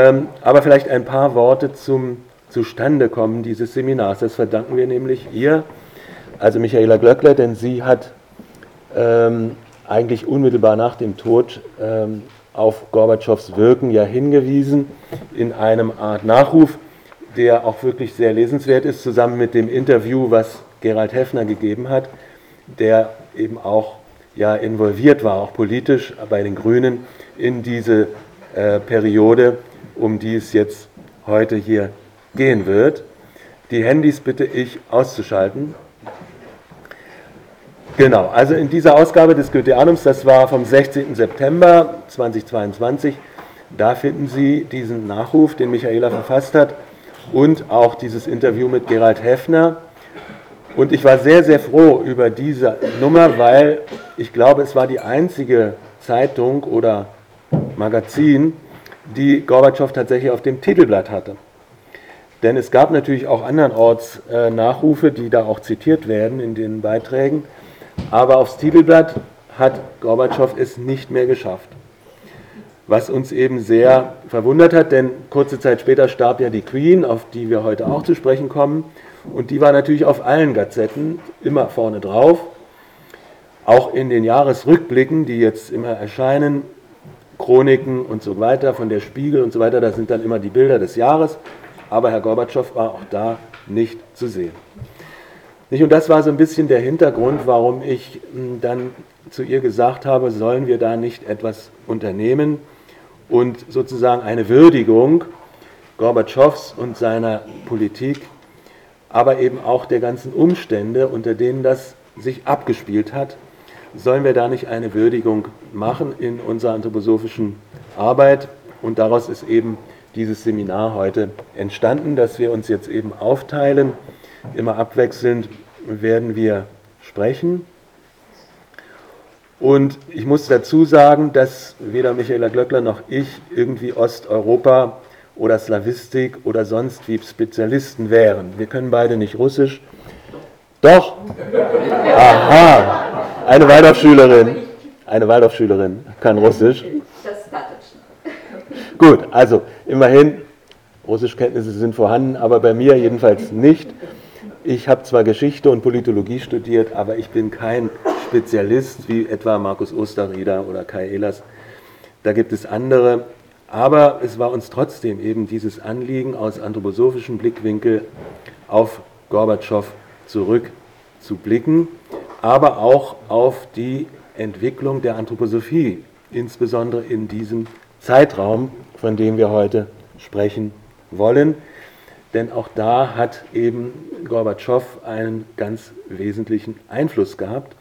Ähm, aber vielleicht ein paar Worte zum Zustandekommen dieses Seminars. Das verdanken wir nämlich ihr, also Michaela Glöckler, denn sie hat ähm, eigentlich unmittelbar nach dem Tod ähm, auf Gorbatschows Wirken ja hingewiesen in einem Art Nachruf, der auch wirklich sehr lesenswert ist, zusammen mit dem Interview, was Gerald Heffner gegeben hat, der eben auch ja involviert war, auch politisch bei den Grünen in diese äh, Periode, um die es jetzt heute hier gehen wird. Die Handys bitte ich auszuschalten. Genau, also in dieser Ausgabe des Goetheanums, das war vom 16. September 2022, da finden Sie diesen Nachruf, den Michaela verfasst hat und auch dieses Interview mit Gerald Heffner. Und ich war sehr, sehr froh über diese Nummer, weil ich glaube, es war die einzige Zeitung oder Magazin, die Gorbatschow tatsächlich auf dem Titelblatt hatte. Denn es gab natürlich auch andernorts äh, Nachrufe, die da auch zitiert werden in den Beiträgen. Aber aufs Titelblatt hat Gorbatschow es nicht mehr geschafft. Was uns eben sehr verwundert hat, denn kurze Zeit später starb ja die Queen, auf die wir heute auch zu sprechen kommen. Und die war natürlich auf allen Gazetten immer vorne drauf. Auch in den Jahresrückblicken, die jetzt immer erscheinen, Chroniken und so weiter, von der Spiegel und so weiter, da sind dann immer die Bilder des Jahres. Aber Herr Gorbatschow war auch da nicht zu sehen. Und das war so ein bisschen der Hintergrund, warum ich hm, dann zu ihr gesagt habe, sollen wir da nicht etwas unternehmen? Und sozusagen eine Würdigung Gorbatschows und seiner Politik, aber eben auch der ganzen Umstände, unter denen das sich abgespielt hat, sollen wir da nicht eine Würdigung machen in unserer anthroposophischen Arbeit und daraus ist eben dieses Seminar heute entstanden, dass wir uns jetzt eben aufteilen. Immer abwechselnd werden wir sprechen. Und ich muss dazu sagen, dass weder Michaela Glöckler noch ich irgendwie Osteuropa oder Slawistik oder sonst wie Spezialisten wären. Wir können beide nicht Russisch. Doch! Aha! Eine Waldorfschülerin. Eine Waldorfschülerin kann Russisch. Gut, also immerhin, Russischkenntnisse sind vorhanden, aber bei mir jedenfalls nicht. Ich habe zwar Geschichte und Politologie studiert, aber ich bin kein Spezialist wie etwa Markus Osterrieder oder Kai Ehlers. Da gibt es andere. Aber es war uns trotzdem eben dieses Anliegen, aus anthroposophischem Blickwinkel auf Gorbatschow zurückzublicken, aber auch auf die Entwicklung der Anthroposophie, insbesondere in diesem Zeitraum, von dem wir heute sprechen wollen. Denn auch da hat eben Gorbatschow einen ganz wesentlichen Einfluss gehabt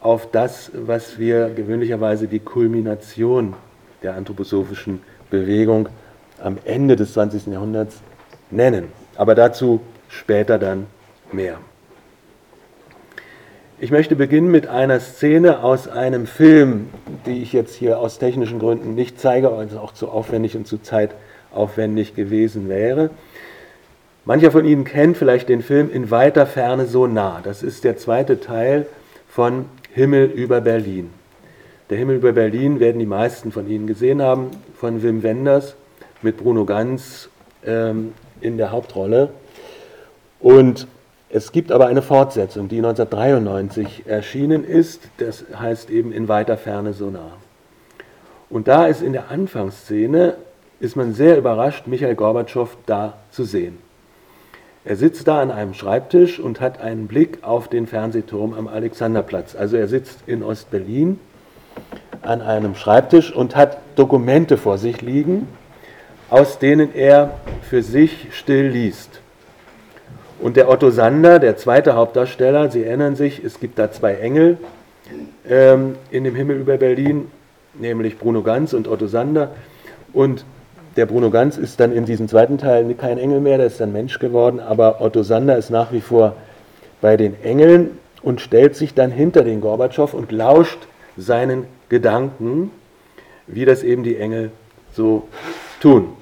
auf das, was wir gewöhnlicherweise die Kulmination der anthroposophischen Bewegung am Ende des 20. Jahrhunderts nennen. Aber dazu später dann mehr. Ich möchte beginnen mit einer Szene aus einem Film, die ich jetzt hier aus technischen Gründen nicht zeige, weil es auch zu aufwendig und zu zeitaufwendig gewesen wäre. Mancher von Ihnen kennt vielleicht den Film In weiter Ferne so nah. Das ist der zweite Teil von Himmel über Berlin. Der Himmel über Berlin werden die meisten von Ihnen gesehen haben, von Wim Wenders mit Bruno Ganz ähm, in der Hauptrolle. Und es gibt aber eine Fortsetzung, die 1993 erschienen ist, das heißt eben in weiter Ferne so nah. Und da ist in der Anfangsszene, ist man sehr überrascht, Michael Gorbatschow da zu sehen. Er sitzt da an einem Schreibtisch und hat einen Blick auf den Fernsehturm am Alexanderplatz. Also er sitzt in Ostberlin an einem Schreibtisch und hat Dokumente vor sich liegen, aus denen er für sich still liest. Und der Otto Sander, der zweite Hauptdarsteller, Sie erinnern sich, es gibt da zwei Engel ähm, in dem Himmel über Berlin, nämlich Bruno Ganz und Otto Sander. Und der Bruno Ganz ist dann in diesem zweiten Teil kein Engel mehr, der ist dann Mensch geworden, aber Otto Sander ist nach wie vor bei den Engeln und stellt sich dann hinter den Gorbatschow und lauscht seinen Gedanken, wie das eben die Engel so tun.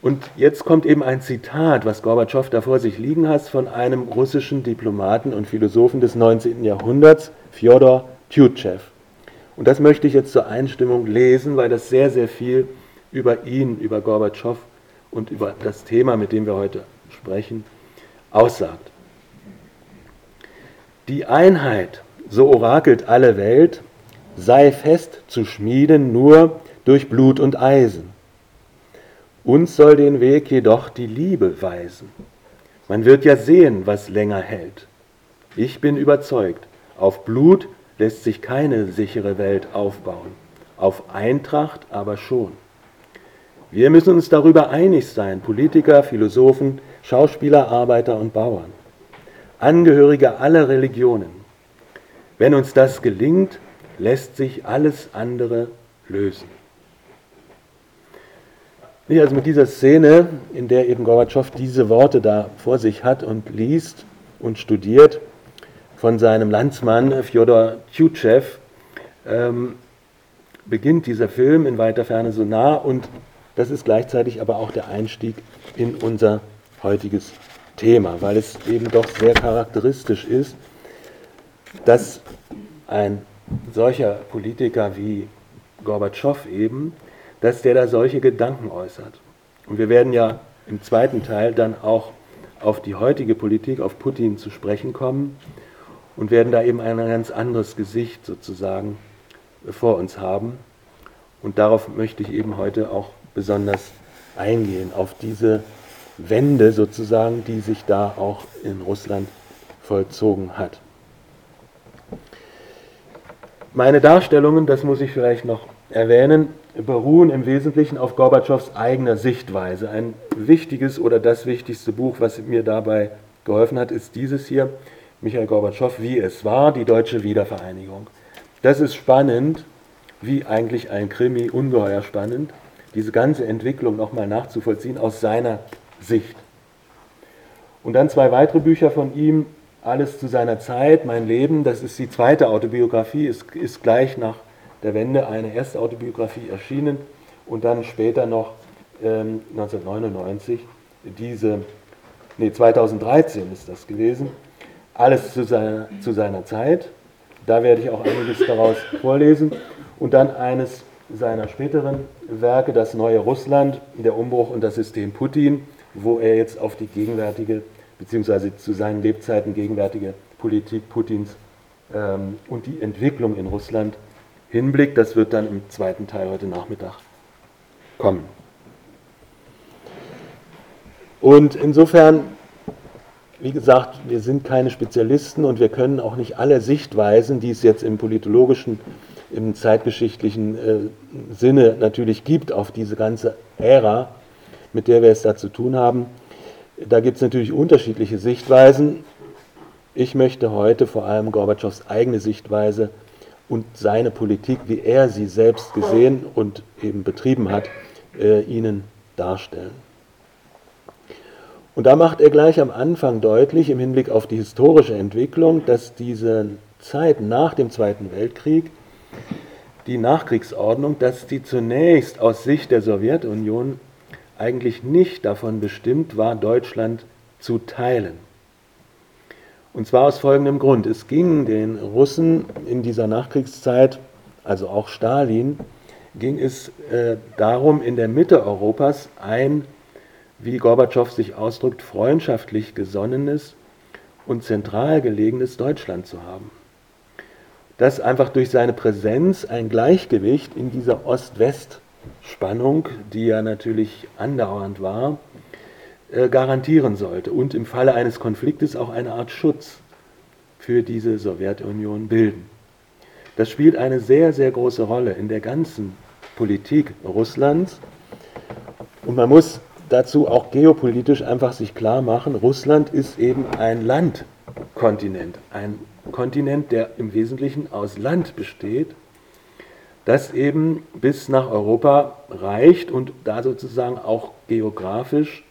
Und jetzt kommt eben ein Zitat, was Gorbatschow da vor sich liegen hat, von einem russischen Diplomaten und Philosophen des 19. Jahrhunderts, Fjodor Tjutschew. Und das möchte ich jetzt zur Einstimmung lesen, weil das sehr, sehr viel über ihn, über Gorbatschow und über das Thema, mit dem wir heute sprechen, aussagt. Die Einheit, so orakelt alle Welt, sei fest zu schmieden nur durch Blut und Eisen. Uns soll den Weg jedoch die Liebe weisen. Man wird ja sehen, was länger hält. Ich bin überzeugt, auf Blut lässt sich keine sichere Welt aufbauen, auf Eintracht aber schon. Wir müssen uns darüber einig sein, Politiker, Philosophen, Schauspieler, Arbeiter und Bauern, Angehörige aller Religionen. Wenn uns das gelingt, lässt sich alles andere lösen. Also mit dieser Szene, in der eben Gorbatschow diese Worte da vor sich hat und liest und studiert von seinem Landsmann Fjodor Tschutschew, ähm, beginnt dieser Film in weiter Ferne so nah und das ist gleichzeitig aber auch der Einstieg in unser heutiges Thema, weil es eben doch sehr charakteristisch ist, dass ein solcher Politiker wie Gorbatschow eben, dass der da solche Gedanken äußert. Und wir werden ja im zweiten Teil dann auch auf die heutige Politik, auf Putin zu sprechen kommen und werden da eben ein ganz anderes Gesicht sozusagen vor uns haben. Und darauf möchte ich eben heute auch besonders eingehen, auf diese Wende sozusagen, die sich da auch in Russland vollzogen hat. Meine Darstellungen, das muss ich vielleicht noch erwähnen, beruhen im Wesentlichen auf Gorbatschows eigener Sichtweise. Ein wichtiges oder das wichtigste Buch, was mir dabei geholfen hat, ist dieses hier, Michael Gorbatschow, wie es war, die deutsche Wiedervereinigung. Das ist spannend, wie eigentlich ein Krimi, ungeheuer spannend, diese ganze Entwicklung nochmal nachzuvollziehen aus seiner Sicht. Und dann zwei weitere Bücher von ihm, alles zu seiner Zeit, mein Leben, das ist die zweite Autobiografie, ist, ist gleich nach der Wende eine erste Autobiografie erschienen und dann später noch ähm, 1999 diese, nee 2013 ist das gewesen, alles zu seiner, zu seiner Zeit. Da werde ich auch einiges daraus vorlesen. Und dann eines seiner späteren Werke, das neue Russland, der Umbruch und das System Putin, wo er jetzt auf die gegenwärtige beziehungsweise zu seinen Lebzeiten gegenwärtige Politik Putins ähm, und die Entwicklung in Russland hinblickt. Das wird dann im zweiten Teil heute Nachmittag kommen. Und insofern, wie gesagt, wir sind keine Spezialisten und wir können auch nicht alle Sichtweisen, die es jetzt im politologischen, im zeitgeschichtlichen äh, Sinne natürlich gibt, auf diese ganze Ära, mit der wir es da zu tun haben, da gibt es natürlich unterschiedliche Sichtweisen. Ich möchte heute vor allem Gorbatschows eigene Sichtweise und seine Politik, wie er sie selbst gesehen und eben betrieben hat, äh, Ihnen darstellen. Und da macht er gleich am Anfang deutlich, im Hinblick auf die historische Entwicklung, dass diese Zeit nach dem Zweiten Weltkrieg, die Nachkriegsordnung, dass die zunächst aus Sicht der Sowjetunion eigentlich nicht davon bestimmt war, Deutschland zu teilen. Und zwar aus folgendem Grund. Es ging den Russen in dieser Nachkriegszeit, also auch Stalin, ging es äh, darum, in der Mitte Europas ein, wie Gorbatschow sich ausdrückt, freundschaftlich gesonnenes und zentral gelegenes Deutschland zu haben. Das einfach durch seine Präsenz ein Gleichgewicht in dieser Ost-West- Spannung, die ja natürlich andauernd war, garantieren sollte und im Falle eines Konfliktes auch eine Art Schutz für diese Sowjetunion bilden. Das spielt eine sehr, sehr große Rolle in der ganzen Politik Russlands. Und man muss dazu auch geopolitisch einfach sich klar machen, Russland ist eben ein Landkontinent, ein Kontinent, der im Wesentlichen aus Land besteht das eben bis nach Europa reicht und da sozusagen auch geografisch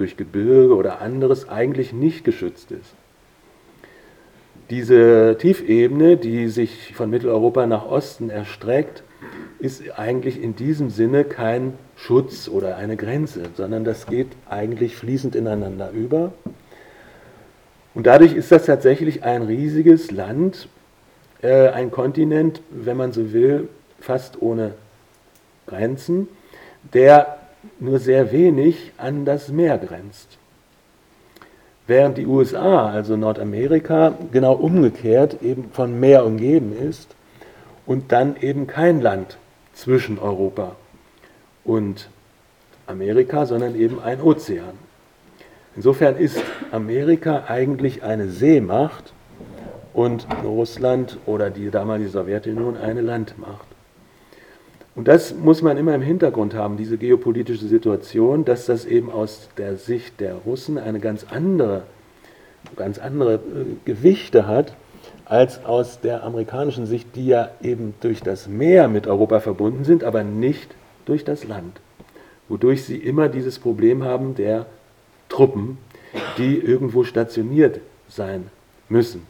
durch Gebirge oder anderes eigentlich nicht geschützt ist. Diese Tiefebene, die sich von Mitteleuropa nach Osten erstreckt, ist eigentlich in diesem Sinne kein Schutz oder eine Grenze, sondern das geht eigentlich fließend ineinander über. Und dadurch ist das tatsächlich ein riesiges Land, äh, ein Kontinent, wenn man so will, fast ohne Grenzen, der nur sehr wenig an das Meer grenzt. Während die USA, also Nordamerika, genau umgekehrt eben von Meer umgeben ist und dann eben kein Land zwischen Europa und Amerika, sondern eben ein Ozean. Insofern ist Amerika eigentlich eine Seemacht und Russland oder die damalige Sowjetunion eine Landmacht. Und das muss man immer im Hintergrund haben, diese geopolitische Situation, dass das eben aus der Sicht der Russen eine ganz andere, ganz andere äh, Gewichte hat, als aus der amerikanischen Sicht, die ja eben durch das Meer mit Europa verbunden sind, aber nicht durch das Land. Wodurch sie immer dieses Problem haben der Truppen, die irgendwo stationiert sein müssen.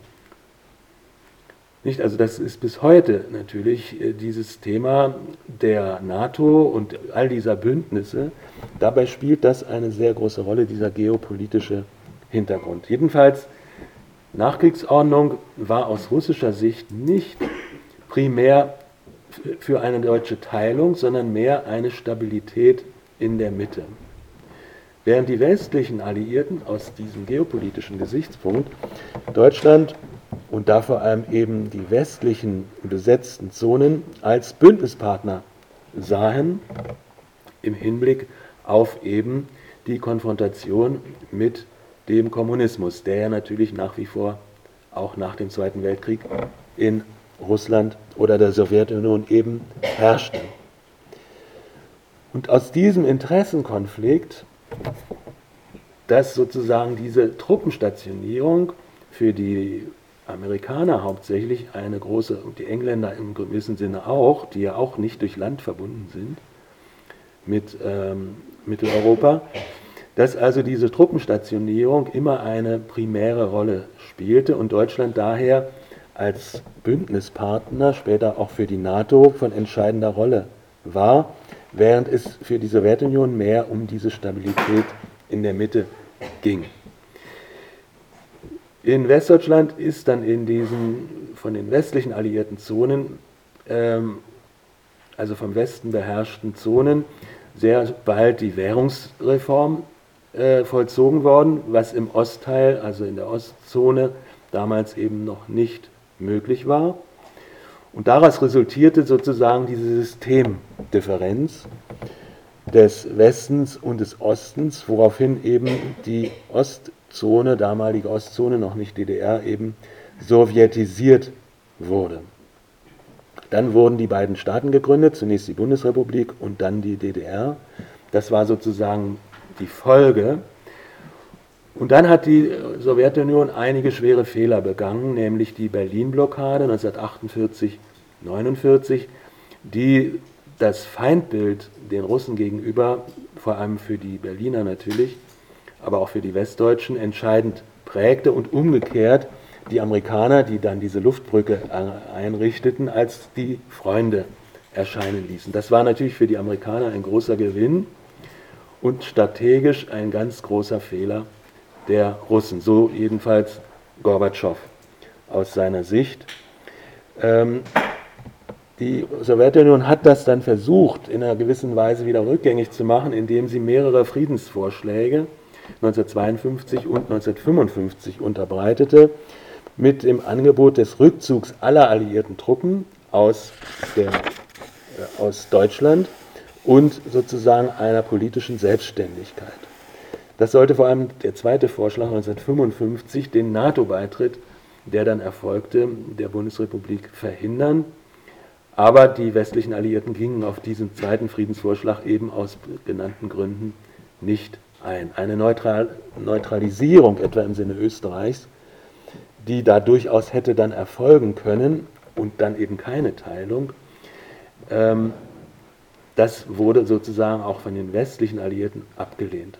Nicht? Also das ist bis heute natürlich äh, dieses Thema der NATO und all dieser Bündnisse. Dabei spielt das eine sehr große Rolle, dieser geopolitische Hintergrund. Jedenfalls, Nachkriegsordnung war aus russischer Sicht nicht primär für eine deutsche Teilung, sondern mehr eine Stabilität in der Mitte. Während die westlichen Alliierten aus diesem geopolitischen Gesichtspunkt Deutschland und da vor allem eben die westlichen besetzten Zonen als Bündnispartner sahen im Hinblick auf eben die Konfrontation mit dem Kommunismus, der ja natürlich nach wie vor auch nach dem Zweiten Weltkrieg in Russland oder der Sowjetunion eben herrschte. Und aus diesem Interessenkonflikt, dass sozusagen diese Truppenstationierung für die Amerikaner hauptsächlich eine große, und die Engländer im gewissen Sinne auch, die ja auch nicht durch Land verbunden sind mit ähm, Mitteleuropa, dass also diese Truppenstationierung immer eine primäre Rolle spielte und Deutschland daher als Bündnispartner später auch für die NATO von entscheidender Rolle war, während es für die Sowjetunion mehr um diese Stabilität in der Mitte ging. In Westdeutschland ist dann in diesen von den westlichen alliierten Zonen, ähm, also vom Westen beherrschten Zonen, sehr bald die Währungsreform äh, vollzogen worden, was im Ostteil, also in der Ostzone, damals eben noch nicht möglich war. Und daraus resultierte sozusagen diese Systemdifferenz des Westens und des Ostens, woraufhin eben die Ostzone, damalige Ostzone, noch nicht DDR, eben sowjetisiert wurde. Dann wurden die beiden Staaten gegründet, zunächst die Bundesrepublik und dann die DDR. Das war sozusagen die Folge. Und dann hat die Sowjetunion einige schwere Fehler begangen, nämlich die Berlin-Blockade 1948, 1949, die das Feindbild den Russen gegenüber, vor allem für die Berliner natürlich, aber auch für die Westdeutschen, entscheidend prägte und umgekehrt die Amerikaner, die dann diese Luftbrücke einrichteten, als die Freunde erscheinen ließen. Das war natürlich für die Amerikaner ein großer Gewinn und strategisch ein ganz großer Fehler der Russen. So jedenfalls Gorbatschow aus seiner Sicht. Ähm, die Sowjetunion hat das dann versucht, in einer gewissen Weise wieder rückgängig zu machen, indem sie mehrere Friedensvorschläge 1952 und 1955 unterbreitete, mit dem Angebot des Rückzugs aller alliierten Truppen aus, der, äh, aus Deutschland und sozusagen einer politischen Selbstständigkeit. Das sollte vor allem der zweite Vorschlag 1955, den NATO-Beitritt, der dann erfolgte, der Bundesrepublik verhindern. Aber die westlichen Alliierten gingen auf diesen zweiten Friedensvorschlag eben aus genannten Gründen nicht ein. Eine Neutral Neutralisierung etwa im Sinne Österreichs, die da durchaus hätte dann erfolgen können und dann eben keine Teilung, ähm, das wurde sozusagen auch von den westlichen Alliierten abgelehnt.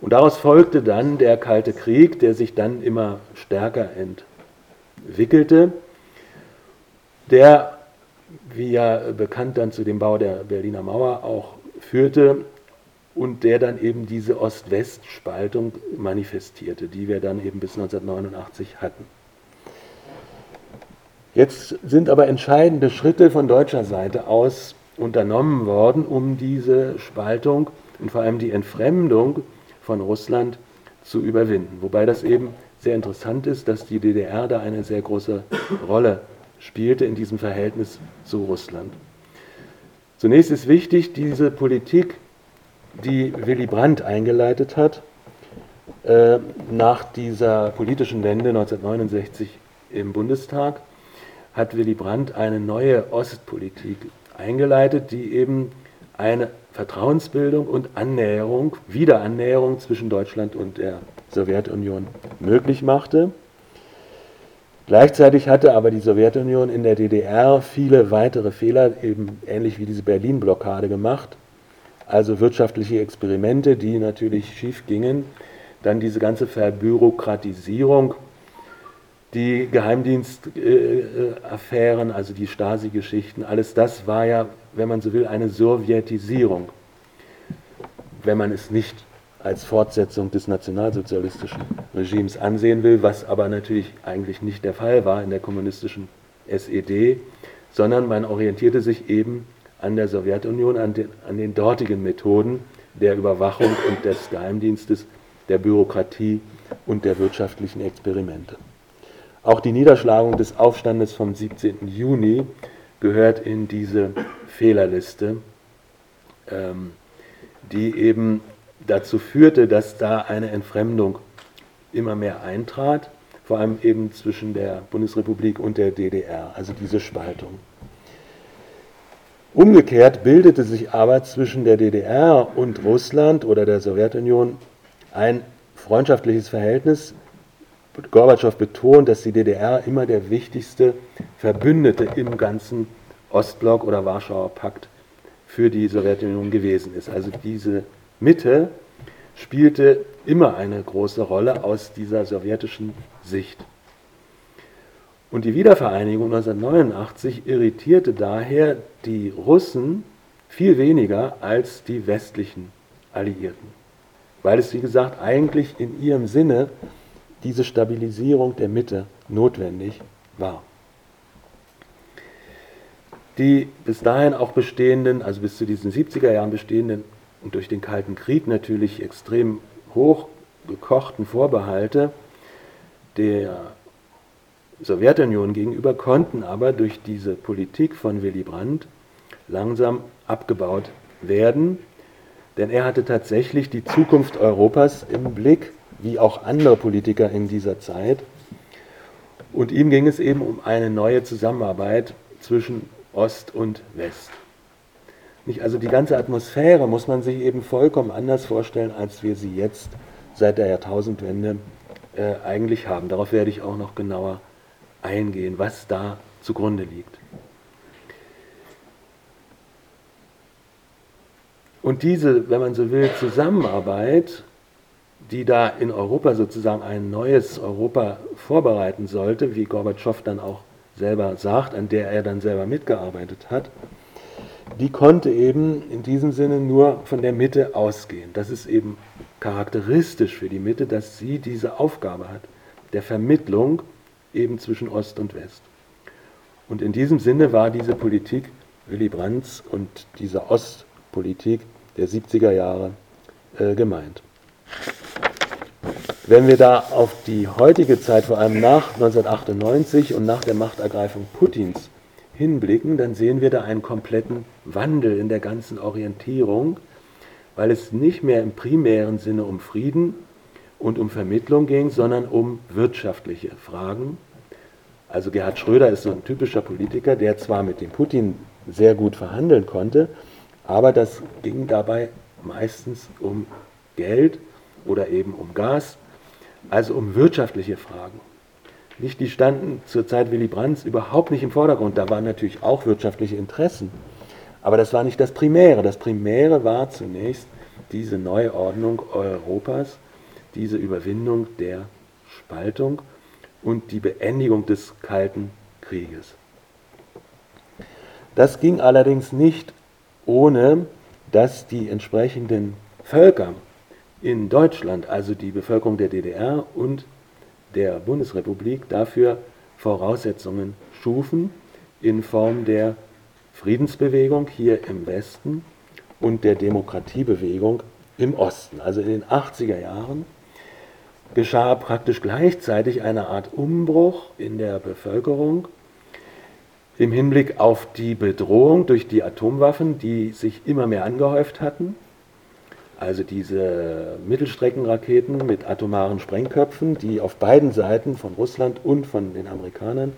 Und daraus folgte dann der Kalte Krieg, der sich dann immer stärker entwickelte, der wie ja bekannt dann zu dem Bau der Berliner Mauer auch führte und der dann eben diese Ost-West-Spaltung manifestierte, die wir dann eben bis 1989 hatten. Jetzt sind aber entscheidende Schritte von deutscher Seite aus unternommen worden, um diese Spaltung und vor allem die Entfremdung von Russland zu überwinden. Wobei das eben sehr interessant ist, dass die DDR da eine sehr große Rolle spielte in diesem Verhältnis zu Russland. Zunächst ist wichtig, diese Politik, die Willy Brandt eingeleitet hat, äh, nach dieser politischen Wende 1969 im Bundestag, hat Willy Brandt eine neue Ostpolitik eingeleitet, die eben eine Vertrauensbildung und Annäherung, Wiederannäherung zwischen Deutschland und der Sowjetunion möglich machte. Gleichzeitig hatte aber die Sowjetunion in der DDR viele weitere Fehler, eben ähnlich wie diese Berlin-Blockade gemacht, also wirtschaftliche Experimente, die natürlich schief gingen, dann diese ganze Verbürokratisierung, die Geheimdienstaffären, also die Stasi-Geschichten, alles das war ja, wenn man so will, eine Sowjetisierung, wenn man es nicht als Fortsetzung des nationalsozialistischen Regimes ansehen will, was aber natürlich eigentlich nicht der Fall war in der kommunistischen SED, sondern man orientierte sich eben an der Sowjetunion, an den, an den dortigen Methoden der Überwachung und des Geheimdienstes, der Bürokratie und der wirtschaftlichen Experimente. Auch die Niederschlagung des Aufstandes vom 17. Juni gehört in diese Fehlerliste, ähm, die eben dazu führte, dass da eine Entfremdung immer mehr eintrat, vor allem eben zwischen der Bundesrepublik und der DDR, also diese Spaltung. Umgekehrt bildete sich aber zwischen der DDR und Russland oder der Sowjetunion ein freundschaftliches Verhältnis. Gorbatschow betont, dass die DDR immer der wichtigste Verbündete im ganzen Ostblock oder Warschauer Pakt für die Sowjetunion gewesen ist. Also diese Mitte spielte immer eine große Rolle aus dieser sowjetischen Sicht. Und die Wiedervereinigung 1989 irritierte daher die Russen viel weniger als die westlichen Alliierten, weil es, wie gesagt, eigentlich in ihrem Sinne diese Stabilisierung der Mitte notwendig war. Die bis dahin auch bestehenden, also bis zu diesen 70er Jahren bestehenden und durch den Kalten Krieg natürlich extrem hoch gekochten Vorbehalte der Sowjetunion gegenüber konnten aber durch diese Politik von Willy Brandt langsam abgebaut werden, denn er hatte tatsächlich die Zukunft Europas im Blick, wie auch andere Politiker in dieser Zeit. Und ihm ging es eben um eine neue Zusammenarbeit zwischen Ost und West. Also die ganze Atmosphäre muss man sich eben vollkommen anders vorstellen, als wir sie jetzt seit der Jahrtausendwende äh, eigentlich haben. Darauf werde ich auch noch genauer eingehen, was da zugrunde liegt. Und diese, wenn man so will, Zusammenarbeit, die da in Europa sozusagen ein neues Europa vorbereiten sollte, wie Gorbatschow dann auch selber sagt, an der er dann selber mitgearbeitet hat, die konnte eben in diesem Sinne nur von der Mitte ausgehen. Das ist eben charakteristisch für die Mitte, dass sie diese Aufgabe hat, der Vermittlung eben zwischen Ost und West. Und in diesem Sinne war diese Politik Willy Brandts und diese Ostpolitik der 70er Jahre äh, gemeint. Wenn wir da auf die heutige Zeit, vor allem nach 1998 und nach der Machtergreifung Putins, hinblicken, dann sehen wir da einen kompletten Wandel in der ganzen Orientierung, weil es nicht mehr im primären Sinne um Frieden und um Vermittlung ging, sondern um wirtschaftliche Fragen. Also Gerhard Schröder ist so ein typischer Politiker, der zwar mit dem Putin sehr gut verhandeln konnte, aber das ging dabei meistens um Geld oder eben um Gas, also um wirtschaftliche Fragen. Nicht, die standen zur Zeit Willy Brandts überhaupt nicht im Vordergrund. Da waren natürlich auch wirtschaftliche Interessen. Aber das war nicht das Primäre. Das Primäre war zunächst diese Neuordnung Europas, diese Überwindung der Spaltung und die Beendigung des Kalten Krieges. Das ging allerdings nicht ohne, dass die entsprechenden Völker in Deutschland, also die Bevölkerung der DDR und der Bundesrepublik dafür Voraussetzungen schufen in Form der Friedensbewegung hier im Westen und der Demokratiebewegung im Osten. Also in den 80er Jahren geschah praktisch gleichzeitig eine Art Umbruch in der Bevölkerung im Hinblick auf die Bedrohung durch die Atomwaffen, die sich immer mehr angehäuft hatten. Also diese Mittelstreckenraketen mit atomaren Sprengköpfen, die auf beiden Seiten von Russland und von den Amerikanern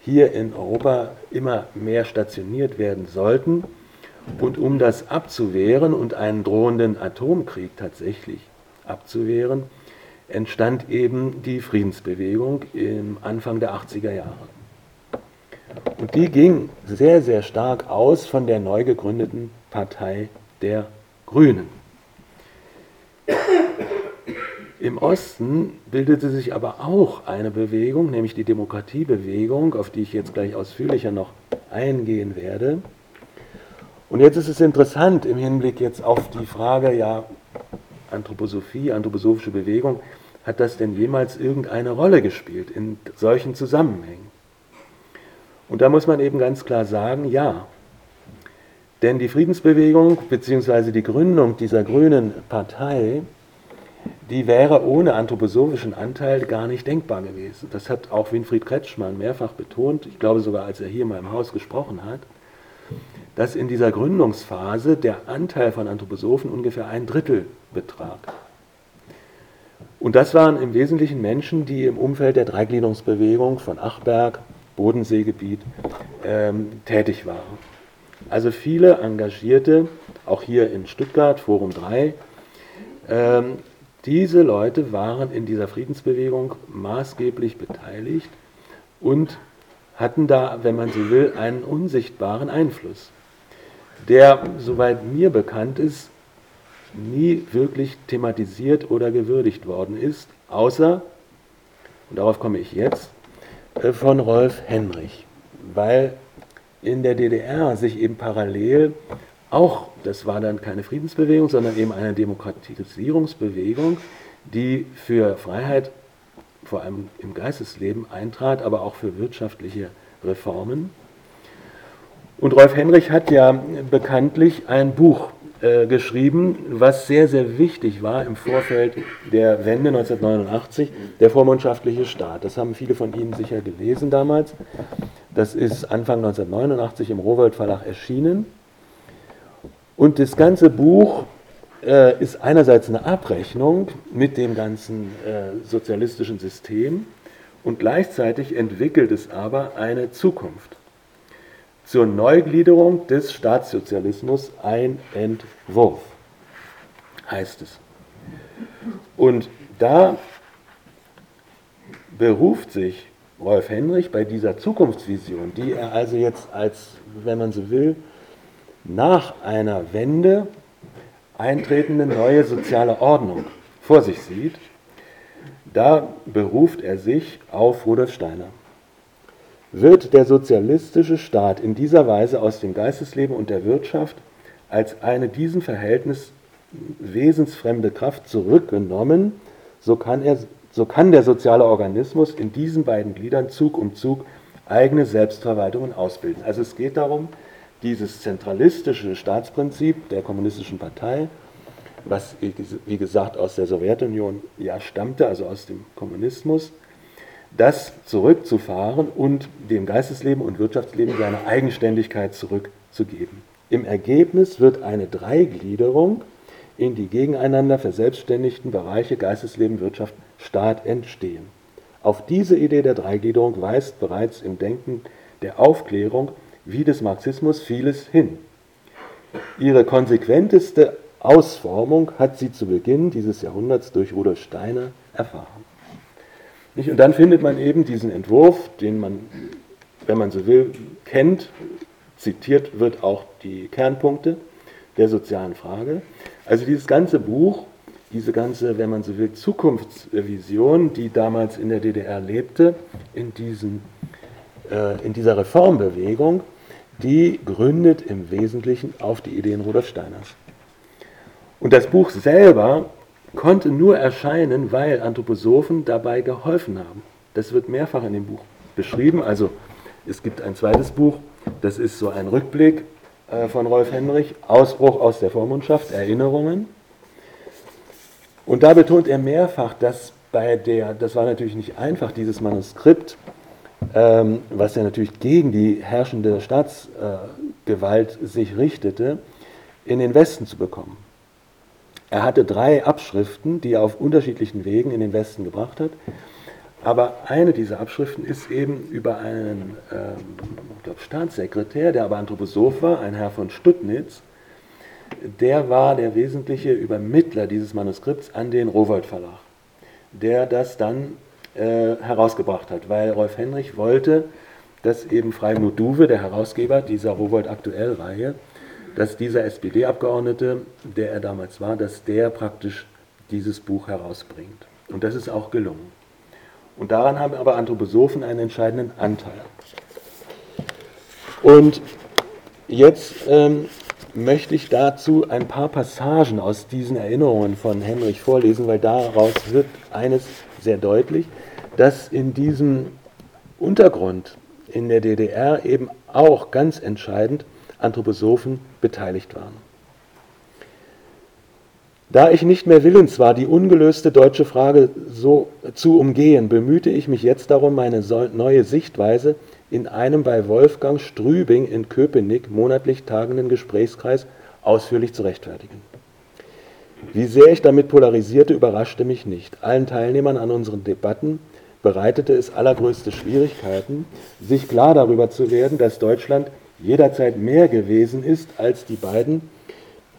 hier in Europa immer mehr stationiert werden sollten. Und um das abzuwehren und einen drohenden Atomkrieg tatsächlich abzuwehren, entstand eben die Friedensbewegung im Anfang der 80er Jahre. Und die ging sehr, sehr stark aus von der neu gegründeten Partei der Grünen. Im Osten bildete sich aber auch eine Bewegung, nämlich die Demokratiebewegung, auf die ich jetzt gleich ausführlicher noch eingehen werde. Und jetzt ist es interessant im Hinblick jetzt auf die Frage, ja, Anthroposophie, anthroposophische Bewegung, hat das denn jemals irgendeine Rolle gespielt in solchen Zusammenhängen? Und da muss man eben ganz klar sagen, ja. Denn die Friedensbewegung bzw. die Gründung dieser grünen Partei, die wäre ohne anthroposophischen Anteil gar nicht denkbar gewesen. Das hat auch Winfried Kretschmann mehrfach betont, ich glaube sogar, als er hier mal im Haus gesprochen hat, dass in dieser Gründungsphase der Anteil von Anthroposophen ungefähr ein Drittel betrag. Und das waren im Wesentlichen Menschen, die im Umfeld der Dreigliederungsbewegung von Achberg, Bodenseegebiet ähm, tätig waren. Also viele Engagierte, auch hier in Stuttgart, Forum 3, ähm, diese Leute waren in dieser Friedensbewegung maßgeblich beteiligt und hatten da, wenn man so will, einen unsichtbaren Einfluss, der, soweit mir bekannt ist, nie wirklich thematisiert oder gewürdigt worden ist, außer, und darauf komme ich jetzt, äh, von Rolf Henrich, weil in der DDR sich eben parallel auch, das war dann keine Friedensbewegung, sondern eben eine Demokratisierungsbewegung, die für Freiheit vor allem im Geistesleben eintrat, aber auch für wirtschaftliche Reformen. Und Rolf Henrich hat ja bekanntlich ein Buch äh, geschrieben, was sehr, sehr wichtig war im Vorfeld der Wende 1989, der vormundschaftliche Staat. Das haben viele von Ihnen sicher gelesen damals. Das ist Anfang 1989 im Rowold Verlag erschienen. Und das ganze Buch äh, ist einerseits eine Abrechnung mit dem ganzen äh, sozialistischen System und gleichzeitig entwickelt es aber eine Zukunft zur Neugliederung des Staatssozialismus ein Entwurf, heißt es. Und da beruft sich Rolf Henrich bei dieser Zukunftsvision, die er also jetzt als, wenn man so will, nach einer Wende eintretende neue soziale Ordnung vor sich sieht, da beruft er sich auf Rudolf Steiner wird der sozialistische Staat in dieser Weise aus dem Geistesleben und der Wirtschaft als eine diesem Verhältnis wesensfremde Kraft zurückgenommen, so kann, er, so kann der soziale Organismus in diesen beiden Gliedern Zug um Zug eigene Selbstverwaltungen ausbilden. Also es geht darum, dieses zentralistische Staatsprinzip der kommunistischen Partei, was wie gesagt aus der Sowjetunion ja stammte, also aus dem Kommunismus, das zurückzufahren und dem Geistesleben und Wirtschaftsleben seine Eigenständigkeit zurückzugeben. Im Ergebnis wird eine Dreigliederung in die gegeneinander verselbstständigten Bereiche Geistesleben, Wirtschaft, Staat entstehen. Auf diese Idee der Dreigliederung weist bereits im Denken der Aufklärung wie des Marxismus vieles hin. Ihre konsequenteste Ausformung hat sie zu Beginn dieses Jahrhunderts durch Rudolf Steiner erfahren. Und dann findet man eben diesen Entwurf, den man, wenn man so will, kennt. Zitiert wird auch die Kernpunkte der sozialen Frage. Also dieses ganze Buch, diese ganze, wenn man so will, Zukunftsvision, die damals in der DDR lebte, in, diesen, äh, in dieser Reformbewegung, die gründet im Wesentlichen auf die Ideen Rudolf Steiners. Und das Buch selber konnte nur erscheinen, weil Anthroposophen dabei geholfen haben. Das wird mehrfach in dem Buch beschrieben. Also es gibt ein zweites Buch, Das ist so ein Rückblick äh, von Rolf Henrich, Ausbruch aus der Vormundschaft, Erinnerungen. Und da betont er mehrfach, dass bei der, das war natürlich nicht einfach, dieses Manuskript, ähm, was ja natürlich gegen die herrschende Staatsgewalt äh, sich richtete, in den Westen zu bekommen. Er hatte drei Abschriften, die er auf unterschiedlichen Wegen in den Westen gebracht hat. Aber eine dieser Abschriften ist eben über einen ähm, Staatssekretär, der aber Anthroposoph war, ein Herr von Stuttnitz. Der war der wesentliche Übermittler dieses Manuskripts an den Rowold Verlag, der das dann äh, herausgebracht hat, weil Rolf Henrich wollte, dass eben Freimut Duwe, der Herausgeber dieser Rowold Aktuell-Reihe, dass dieser SPD-Abgeordnete, der er damals war, dass der praktisch dieses Buch herausbringt. Und das ist auch gelungen. Und daran haben aber Anthroposophen einen entscheidenden Anteil. Und jetzt ähm, möchte ich dazu ein paar Passagen aus diesen Erinnerungen von Henrich vorlesen, weil daraus wird eines sehr deutlich, dass in diesem Untergrund in der DDR eben auch ganz entscheidend Anthroposophen beteiligt waren. Da ich nicht mehr willens war, die ungelöste deutsche Frage so zu umgehen, bemühte ich mich jetzt darum, meine neue Sichtweise in einem bei Wolfgang Strübing in Köpenick monatlich tagenden Gesprächskreis ausführlich zu rechtfertigen. Wie sehr ich damit polarisierte, überraschte mich nicht. Allen Teilnehmern an unseren Debatten bereitete es allergrößte Schwierigkeiten, sich klar darüber zu werden, dass Deutschland jederzeit mehr gewesen ist als die beiden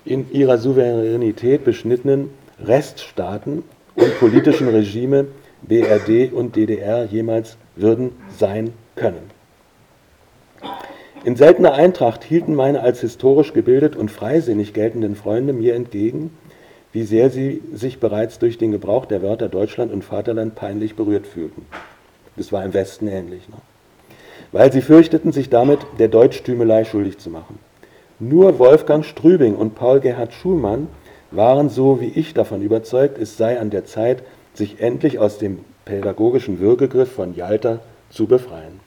in ihrer Souveränität beschnittenen Reststaaten und politischen Regime BRD und DDR jemals würden sein können. In seltener Eintracht hielten meine als historisch gebildet und freisinnig geltenden Freunde mir entgegen, wie sehr sie sich bereits durch den Gebrauch der Wörter Deutschland und Vaterland peinlich berührt fühlten. Das war im Westen ähnlich. Ne? Weil sie fürchteten, sich damit der Deutschtümelei schuldig zu machen. Nur Wolfgang Strübing und Paul Gerhard Schumann waren so wie ich davon überzeugt, es sei an der Zeit, sich endlich aus dem pädagogischen Würgegriff von Jalta zu befreien.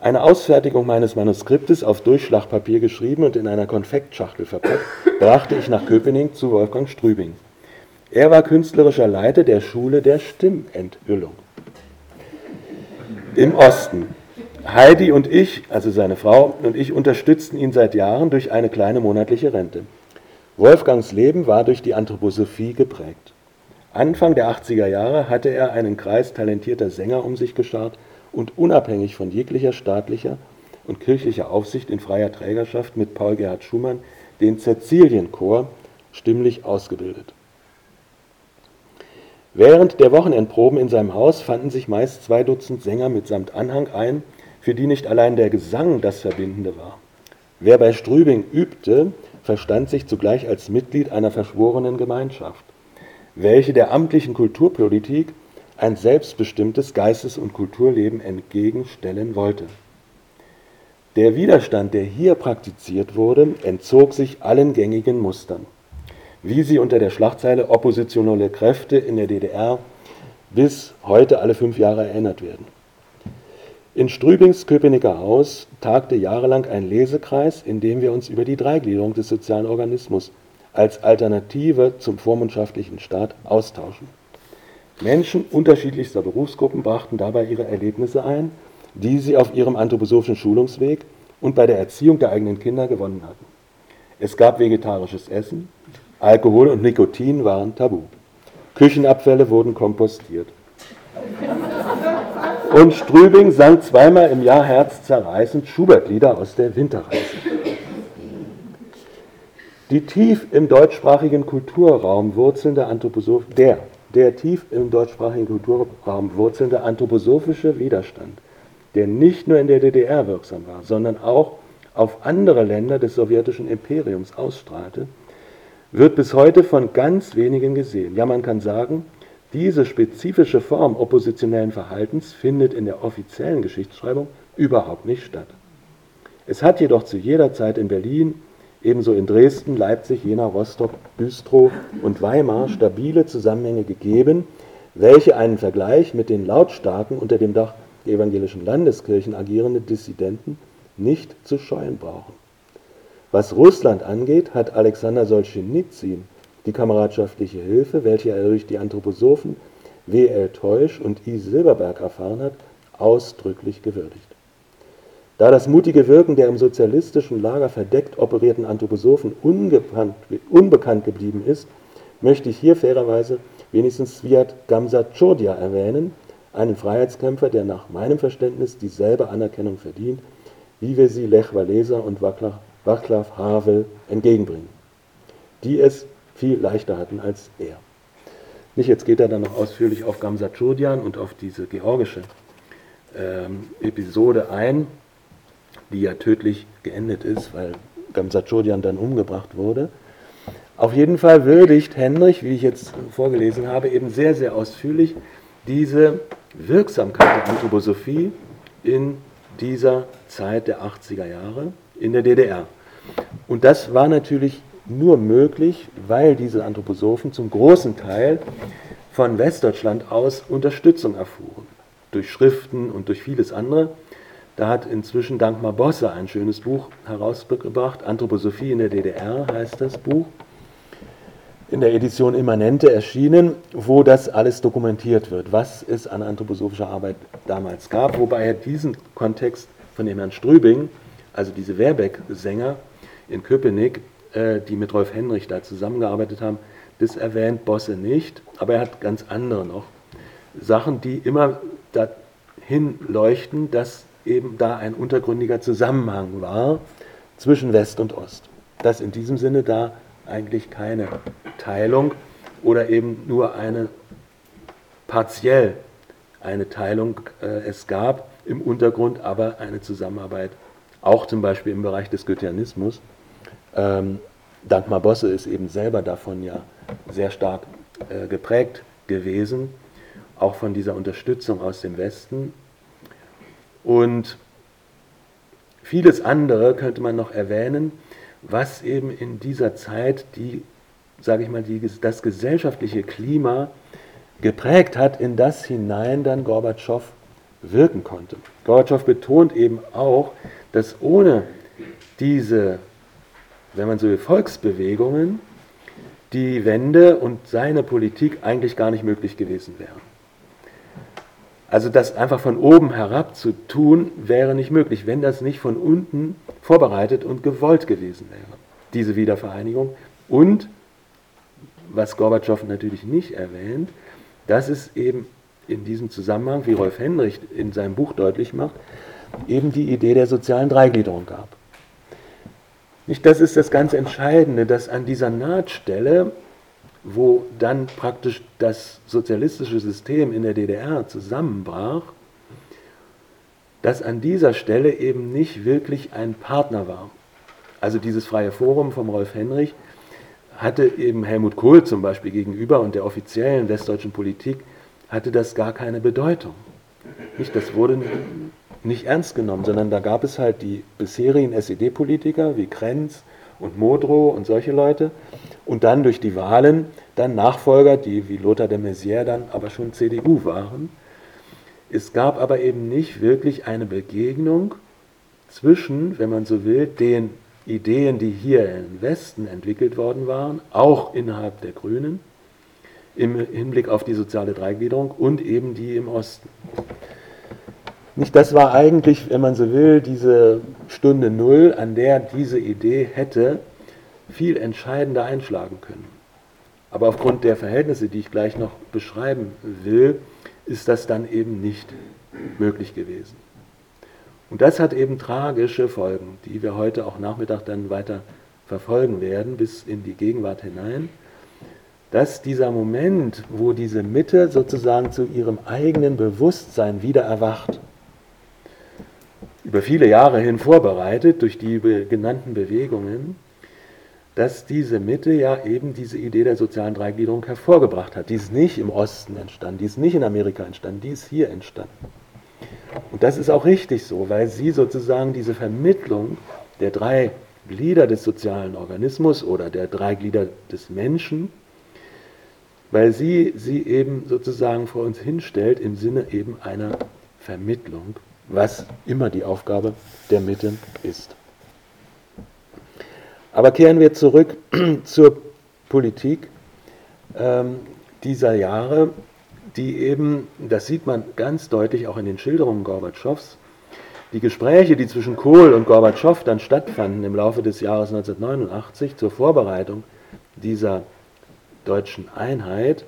Eine Ausfertigung meines Manuskriptes auf Durchschlagpapier geschrieben und in einer Konfektschachtel verpackt, brachte ich nach Köpenick zu Wolfgang Strübing. Er war künstlerischer Leiter der Schule der Stimmenthüllung im Osten. Heidi und ich, also seine Frau und ich, unterstützten ihn seit Jahren durch eine kleine monatliche Rente. Wolfgangs Leben war durch die Anthroposophie geprägt. Anfang der 80er Jahre hatte er einen Kreis talentierter Sänger um sich geschart und unabhängig von jeglicher staatlicher und kirchlicher Aufsicht in freier Trägerschaft mit Paul Gerhard Schumann den Cäcilienchor stimmlich ausgebildet. Während der Wochenendproben in seinem Haus fanden sich meist zwei Dutzend Sänger mitsamt Anhang ein, für die nicht allein der Gesang das Verbindende war. Wer bei Strübing übte, verstand sich zugleich als Mitglied einer verschworenen Gemeinschaft, welche der amtlichen Kulturpolitik ein selbstbestimmtes Geistes- und Kulturleben entgegenstellen wollte. Der Widerstand, der hier praktiziert wurde, entzog sich allen gängigen Mustern wie sie unter der Schlagzeile oppositionelle Kräfte in der DDR bis heute alle fünf Jahre erinnert werden. In Strübings Köpenicker Haus tagte jahrelang ein Lesekreis, in dem wir uns über die Dreigliederung des sozialen Organismus als Alternative zum vormundschaftlichen Staat austauschen. Menschen unterschiedlichster Berufsgruppen brachten dabei ihre Erlebnisse ein, die sie auf ihrem anthroposophischen Schulungsweg und bei der Erziehung der eigenen Kinder gewonnen hatten. Es gab vegetarisches Essen, Alkohol und Nikotin waren tabu. Küchenabfälle wurden kompostiert. Und Strübing sang zweimal im Jahr herzzerreißend Schubert-Lieder aus der Winterreise. Die tief im deutschsprachigen Kulturraum wurzelnde Anthroposoph der, der tief im deutschsprachigen Kulturraum wurzelnde anthroposophische Widerstand, der nicht nur in der DDR wirksam war, sondern auch auf andere Länder des sowjetischen Imperiums ausstrahlte, wird bis heute von ganz wenigen gesehen. Ja, man kann sagen, diese spezifische Form oppositionellen Verhaltens findet in der offiziellen Geschichtsschreibung überhaupt nicht statt. Es hat jedoch zu jeder Zeit in Berlin, ebenso in Dresden, Leipzig, Jena, Rostock, Güstrow und Weimar stabile Zusammenhänge gegeben, welche einen Vergleich mit den Lautstarken unter dem Dach evangelischen Landeskirchen agierende Dissidenten nicht zu scheuen brauchen. Was Russland angeht, hat Alexander Solzhenitsyn die kameradschaftliche Hilfe, welche er durch die Anthroposophen W. L. Teusch und I. Silberberg erfahren hat, ausdrücklich gewürdigt. Da das mutige Wirken der im sozialistischen Lager verdeckt operierten Anthroposophen unbekannt geblieben ist, möchte ich hier fairerweise wenigstens Sviat Gamsachurdia erwähnen, einen Freiheitskämpfer, der nach meinem Verständnis dieselbe Anerkennung verdient, wie wir sie Lech Walesa und Václav Havel entgegenbringen, die es viel leichter hatten als er. Nicht, jetzt geht er dann noch ausführlich auf Gamsachurdian und auf diese georgische ähm, Episode ein, die ja tödlich geendet ist, weil Gamsachurdian dann umgebracht wurde. Auf jeden Fall würdigt Henrich, wie ich jetzt vorgelesen habe, eben sehr, sehr ausführlich diese Wirksamkeit der Anthroposophie in dieser Zeit der 80er Jahre in der DDR. Und das war natürlich nur möglich, weil diese Anthroposophen zum großen Teil von Westdeutschland aus Unterstützung erfuhren. Durch Schriften und durch vieles andere. Da hat inzwischen Dankmar Bosse ein schönes Buch herausgebracht. Anthroposophie in der DDR heißt das Buch in der Edition Immanente erschienen, wo das alles dokumentiert wird, was es an anthroposophischer Arbeit damals gab, wobei er diesen Kontext von dem Herrn Strübing, also diese Werbeck-Sänger in Köpenick, äh, die mit Rolf Henrich da zusammengearbeitet haben, das erwähnt Bosse nicht, aber er hat ganz andere noch. Sachen, die immer dahin leuchten, dass eben da ein untergründiger Zusammenhang war zwischen West und Ost. Dass in diesem Sinne da eigentlich keine Teilung oder eben nur eine partiell eine Teilung äh, es gab, im Untergrund aber eine Zusammenarbeit, auch zum Beispiel im Bereich des Goetheanismus. Ähm, Dankmar Bosse ist eben selber davon ja sehr stark äh, geprägt gewesen, auch von dieser Unterstützung aus dem Westen. Und vieles andere könnte man noch erwähnen, was eben in dieser Zeit die, sage ich mal, die, das gesellschaftliche Klima geprägt hat, in das hinein dann Gorbatschow wirken konnte. Gorbatschow betont eben auch, dass ohne diese, wenn man so will, Volksbewegungen die Wende und seine Politik eigentlich gar nicht möglich gewesen wären. Also das einfach von oben herab zu tun, wäre nicht möglich, wenn das nicht von unten vorbereitet und gewollt gewesen wäre, diese Wiedervereinigung. Und, was Gorbatschow natürlich nicht erwähnt, dass es eben in diesem Zusammenhang, wie Rolf Henrich in seinem Buch deutlich macht, eben die Idee der sozialen Dreigliederung gab. Nicht, das ist das ganz Entscheidende, dass an dieser Nahtstelle wo dann praktisch das sozialistische System in der DDR zusammenbrach, dass an dieser Stelle eben nicht wirklich ein Partner war. Also dieses freie Forum vom Rolf Henrich hatte eben Helmut Kohl zum Beispiel gegenüber und der offiziellen westdeutschen Politik hatte das gar keine Bedeutung. Nicht, das wurde nicht ernst genommen, sondern da gab es halt die bisherigen SED-Politiker wie Krenz und Modrow und solche Leute und dann durch die Wahlen dann Nachfolger, die wie Lothar de Maizière dann aber schon CDU waren. Es gab aber eben nicht wirklich eine Begegnung zwischen, wenn man so will, den Ideen, die hier im Westen entwickelt worden waren, auch innerhalb der Grünen, im Hinblick auf die soziale Dreigliederung und eben die im Osten. Nicht, das war eigentlich, wenn man so will, diese Stunde Null, an der diese Idee hätte viel entscheidender einschlagen können. Aber aufgrund der Verhältnisse, die ich gleich noch beschreiben will, ist das dann eben nicht möglich gewesen. Und das hat eben tragische Folgen, die wir heute auch Nachmittag dann weiter verfolgen werden, bis in die Gegenwart hinein, dass dieser Moment, wo diese Mitte sozusagen zu ihrem eigenen Bewusstsein wieder erwacht, über viele Jahre hin vorbereitet durch die genannten Bewegungen, dass diese Mitte ja eben diese Idee der sozialen Dreigliederung hervorgebracht hat. Die ist nicht im Osten entstanden, die ist nicht in Amerika entstanden, die ist hier entstanden. Und das ist auch richtig so, weil sie sozusagen diese Vermittlung der drei Glieder des sozialen Organismus oder der drei Glieder des Menschen, weil sie sie eben sozusagen vor uns hinstellt im Sinne eben einer Vermittlung, was immer die Aufgabe der Mitte ist. Aber kehren wir zurück zur Politik ähm, dieser Jahre, die eben, das sieht man ganz deutlich auch in den Schilderungen Gorbatschows, die Gespräche, die zwischen Kohl und Gorbatschow dann stattfanden im Laufe des Jahres 1989 zur Vorbereitung dieser deutschen Einheit,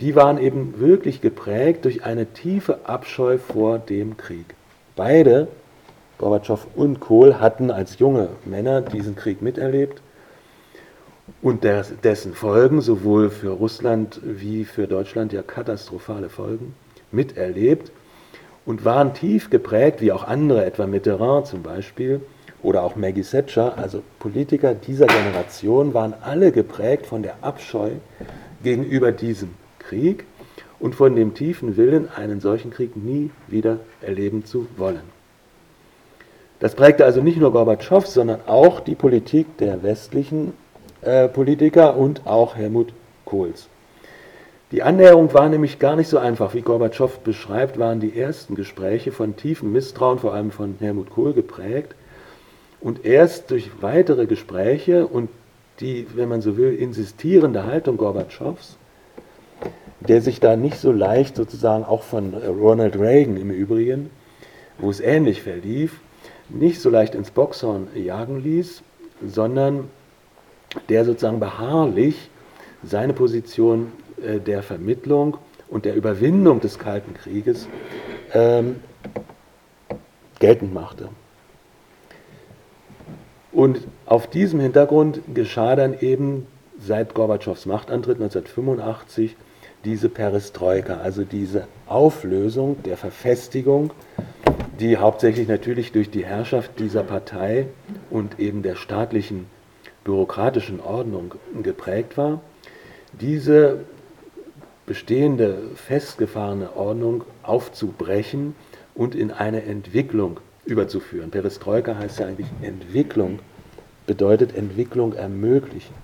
die waren eben wirklich geprägt durch eine tiefe Abscheu vor dem Krieg. Beide, Gorbatschow und Kohl, hatten als junge Männer diesen Krieg miterlebt und dessen Folgen, sowohl für Russland wie für Deutschland ja katastrophale Folgen, miterlebt und waren tief geprägt, wie auch andere, etwa Mitterrand zum Beispiel oder auch Maggie Thatcher, also Politiker dieser Generation, waren alle geprägt von der Abscheu gegenüber diesem Krieg und von dem tiefen Willen, einen solchen Krieg nie wieder erleben zu wollen. Das prägte also nicht nur Gorbatschow, sondern auch die Politik der westlichen äh, Politiker und auch Helmut Kohls. Die Annäherung war nämlich gar nicht so einfach. Wie Gorbatschow beschreibt, waren die ersten Gespräche von tiefem Misstrauen, vor allem von Helmut Kohl, geprägt. Und erst durch weitere Gespräche und die, wenn man so will, insistierende Haltung Gorbatschows, der sich da nicht so leicht sozusagen auch von Ronald Reagan im Übrigen, wo es ähnlich verlief, nicht so leicht ins Boxhorn jagen ließ, sondern der sozusagen beharrlich seine Position äh, der Vermittlung und der Überwindung des Kalten Krieges ähm, geltend machte. Und auf diesem Hintergrund geschah dann eben seit Gorbatschows Machtantritt 1985 diese Perestroika, also diese Auflösung der Verfestigung, die hauptsächlich natürlich durch die Herrschaft dieser Partei und eben der staatlichen bürokratischen Ordnung geprägt war, diese bestehende festgefahrene Ordnung aufzubrechen und in eine Entwicklung überzuführen. Perestroika heißt ja eigentlich Entwicklung, bedeutet Entwicklung ermöglichen.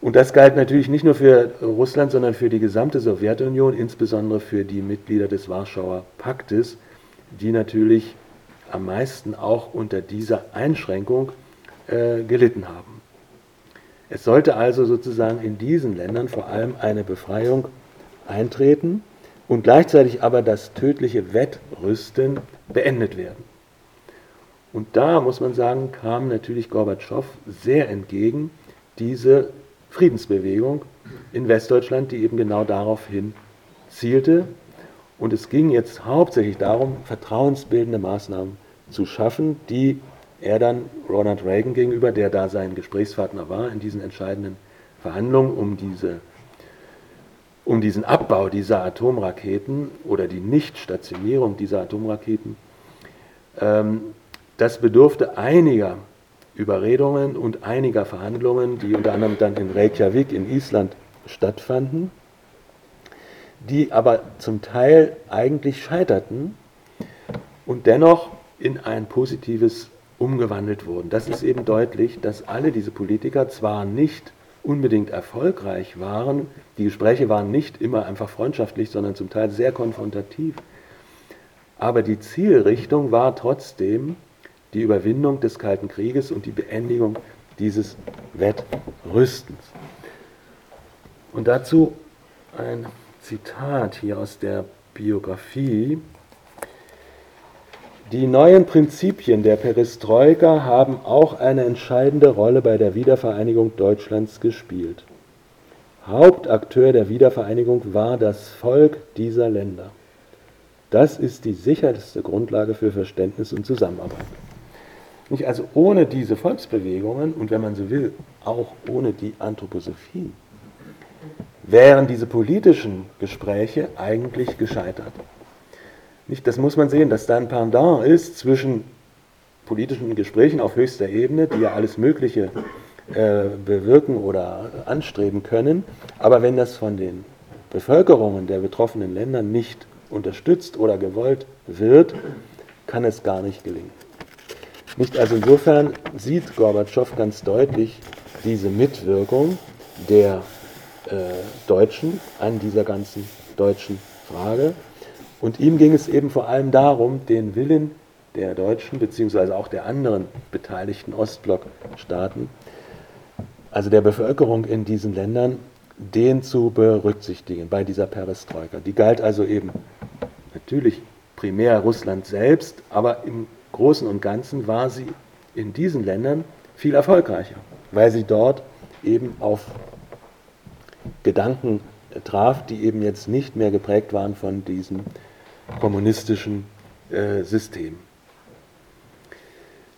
Und das galt natürlich nicht nur für Russland, sondern für die gesamte Sowjetunion, insbesondere für die Mitglieder des Warschauer Paktes, die natürlich am meisten auch unter dieser Einschränkung äh, gelitten haben. Es sollte also sozusagen in diesen Ländern vor allem eine Befreiung eintreten und gleichzeitig aber das tödliche Wettrüsten beendet werden. Und da muss man sagen, kam natürlich Gorbatschow sehr entgegen, diese Friedensbewegung in Westdeutschland, die eben genau darauf hin zielte. Und es ging jetzt hauptsächlich darum, vertrauensbildende Maßnahmen zu schaffen, die er dann Ronald Reagan gegenüber, der da sein Gesprächspartner war in diesen entscheidenden Verhandlungen um, diese, um diesen Abbau dieser Atomraketen oder die Nichtstationierung dieser Atomraketen, ähm, das bedurfte einiger Überredungen und einiger Verhandlungen, die unter anderem dann in Reykjavik in Island stattfanden, die aber zum Teil eigentlich scheiterten und dennoch in ein positives umgewandelt wurden. Das ist eben deutlich, dass alle diese Politiker zwar nicht unbedingt erfolgreich waren, die Gespräche waren nicht immer einfach freundschaftlich, sondern zum Teil sehr konfrontativ, aber die Zielrichtung war trotzdem die Überwindung des Kalten Krieges und die Beendigung dieses Wettrüstens. Und dazu ein Zitat hier aus der Biografie die neuen Prinzipien der Perestroika haben auch eine entscheidende Rolle bei der Wiedervereinigung Deutschlands gespielt. Hauptakteur der Wiedervereinigung war das Volk dieser Länder. Das ist die sicherste Grundlage für Verständnis und Zusammenarbeit. Nicht also ohne diese Volksbewegungen und wenn man so will, auch ohne die Anthroposophie, wären diese politischen Gespräche eigentlich gescheitert. Nicht, das muss man sehen, dass da ein Pendant ist zwischen politischen Gesprächen auf höchster Ebene, die ja alles Mögliche äh, bewirken oder anstreben können. Aber wenn das von den Bevölkerungen der betroffenen Länder nicht unterstützt oder gewollt wird, kann es gar nicht gelingen. Nicht also insofern sieht Gorbatschow ganz deutlich diese Mitwirkung der äh, Deutschen an dieser ganzen deutschen Frage Und ihm ging es eben vor allem darum, den Willen der Deutschen beziehungsweise auch der anderen beteiligten Ostblockstaaten, also der Bevölkerung in diesen Ländern, den zu berücksichtigen bei dieser Perestroika. Die galt also eben natürlich primär Russland selbst, aber im Großen und Ganzen war sie in diesen Ländern viel erfolgreicher, weil sie dort eben auf Gedanken traf, die eben jetzt nicht mehr geprägt waren von diesem kommunistischen äh, System.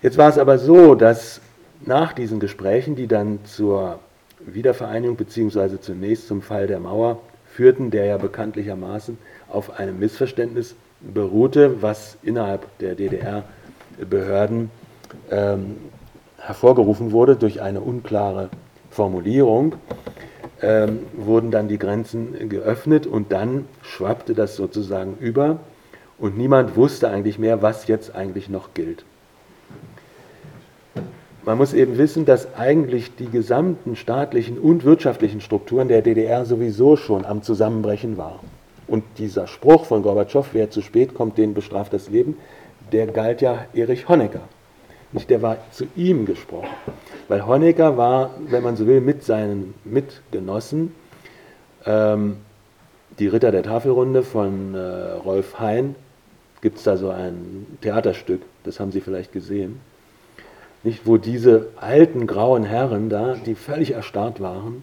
Jetzt war es aber so, dass nach diesen Gesprächen, die dann zur Wiedervereinigung bzw. zunächst zum Fall der Mauer führten, der ja bekanntlichermaßen auf einem Missverständnis beruhte, was innerhalb der DDR-Behörden ähm, hervorgerufen wurde durch eine unklare Formulierung, ähm, wurden dann die Grenzen geöffnet und dann schwappte das sozusagen über und niemand wusste eigentlich mehr, was jetzt eigentlich noch gilt. Man muss eben wissen, dass eigentlich die gesamten staatlichen und wirtschaftlichen Strukturen der DDR sowieso schon am Zusammenbrechen waren. Und dieser Spruch von Gorbatschow, wer zu spät kommt, den bestraft das Leben, der galt ja Erich Honecker. Nicht, der war zu ihm gesprochen. Weil Honecker war, wenn man so will, mit seinen Mitgenossen, ähm, die Ritter der Tafelrunde von äh, Rolf Hein, gibt es da so ein Theaterstück, das haben Sie vielleicht gesehen nicht, wo diese alten grauen Herren da, die völlig erstarrt waren,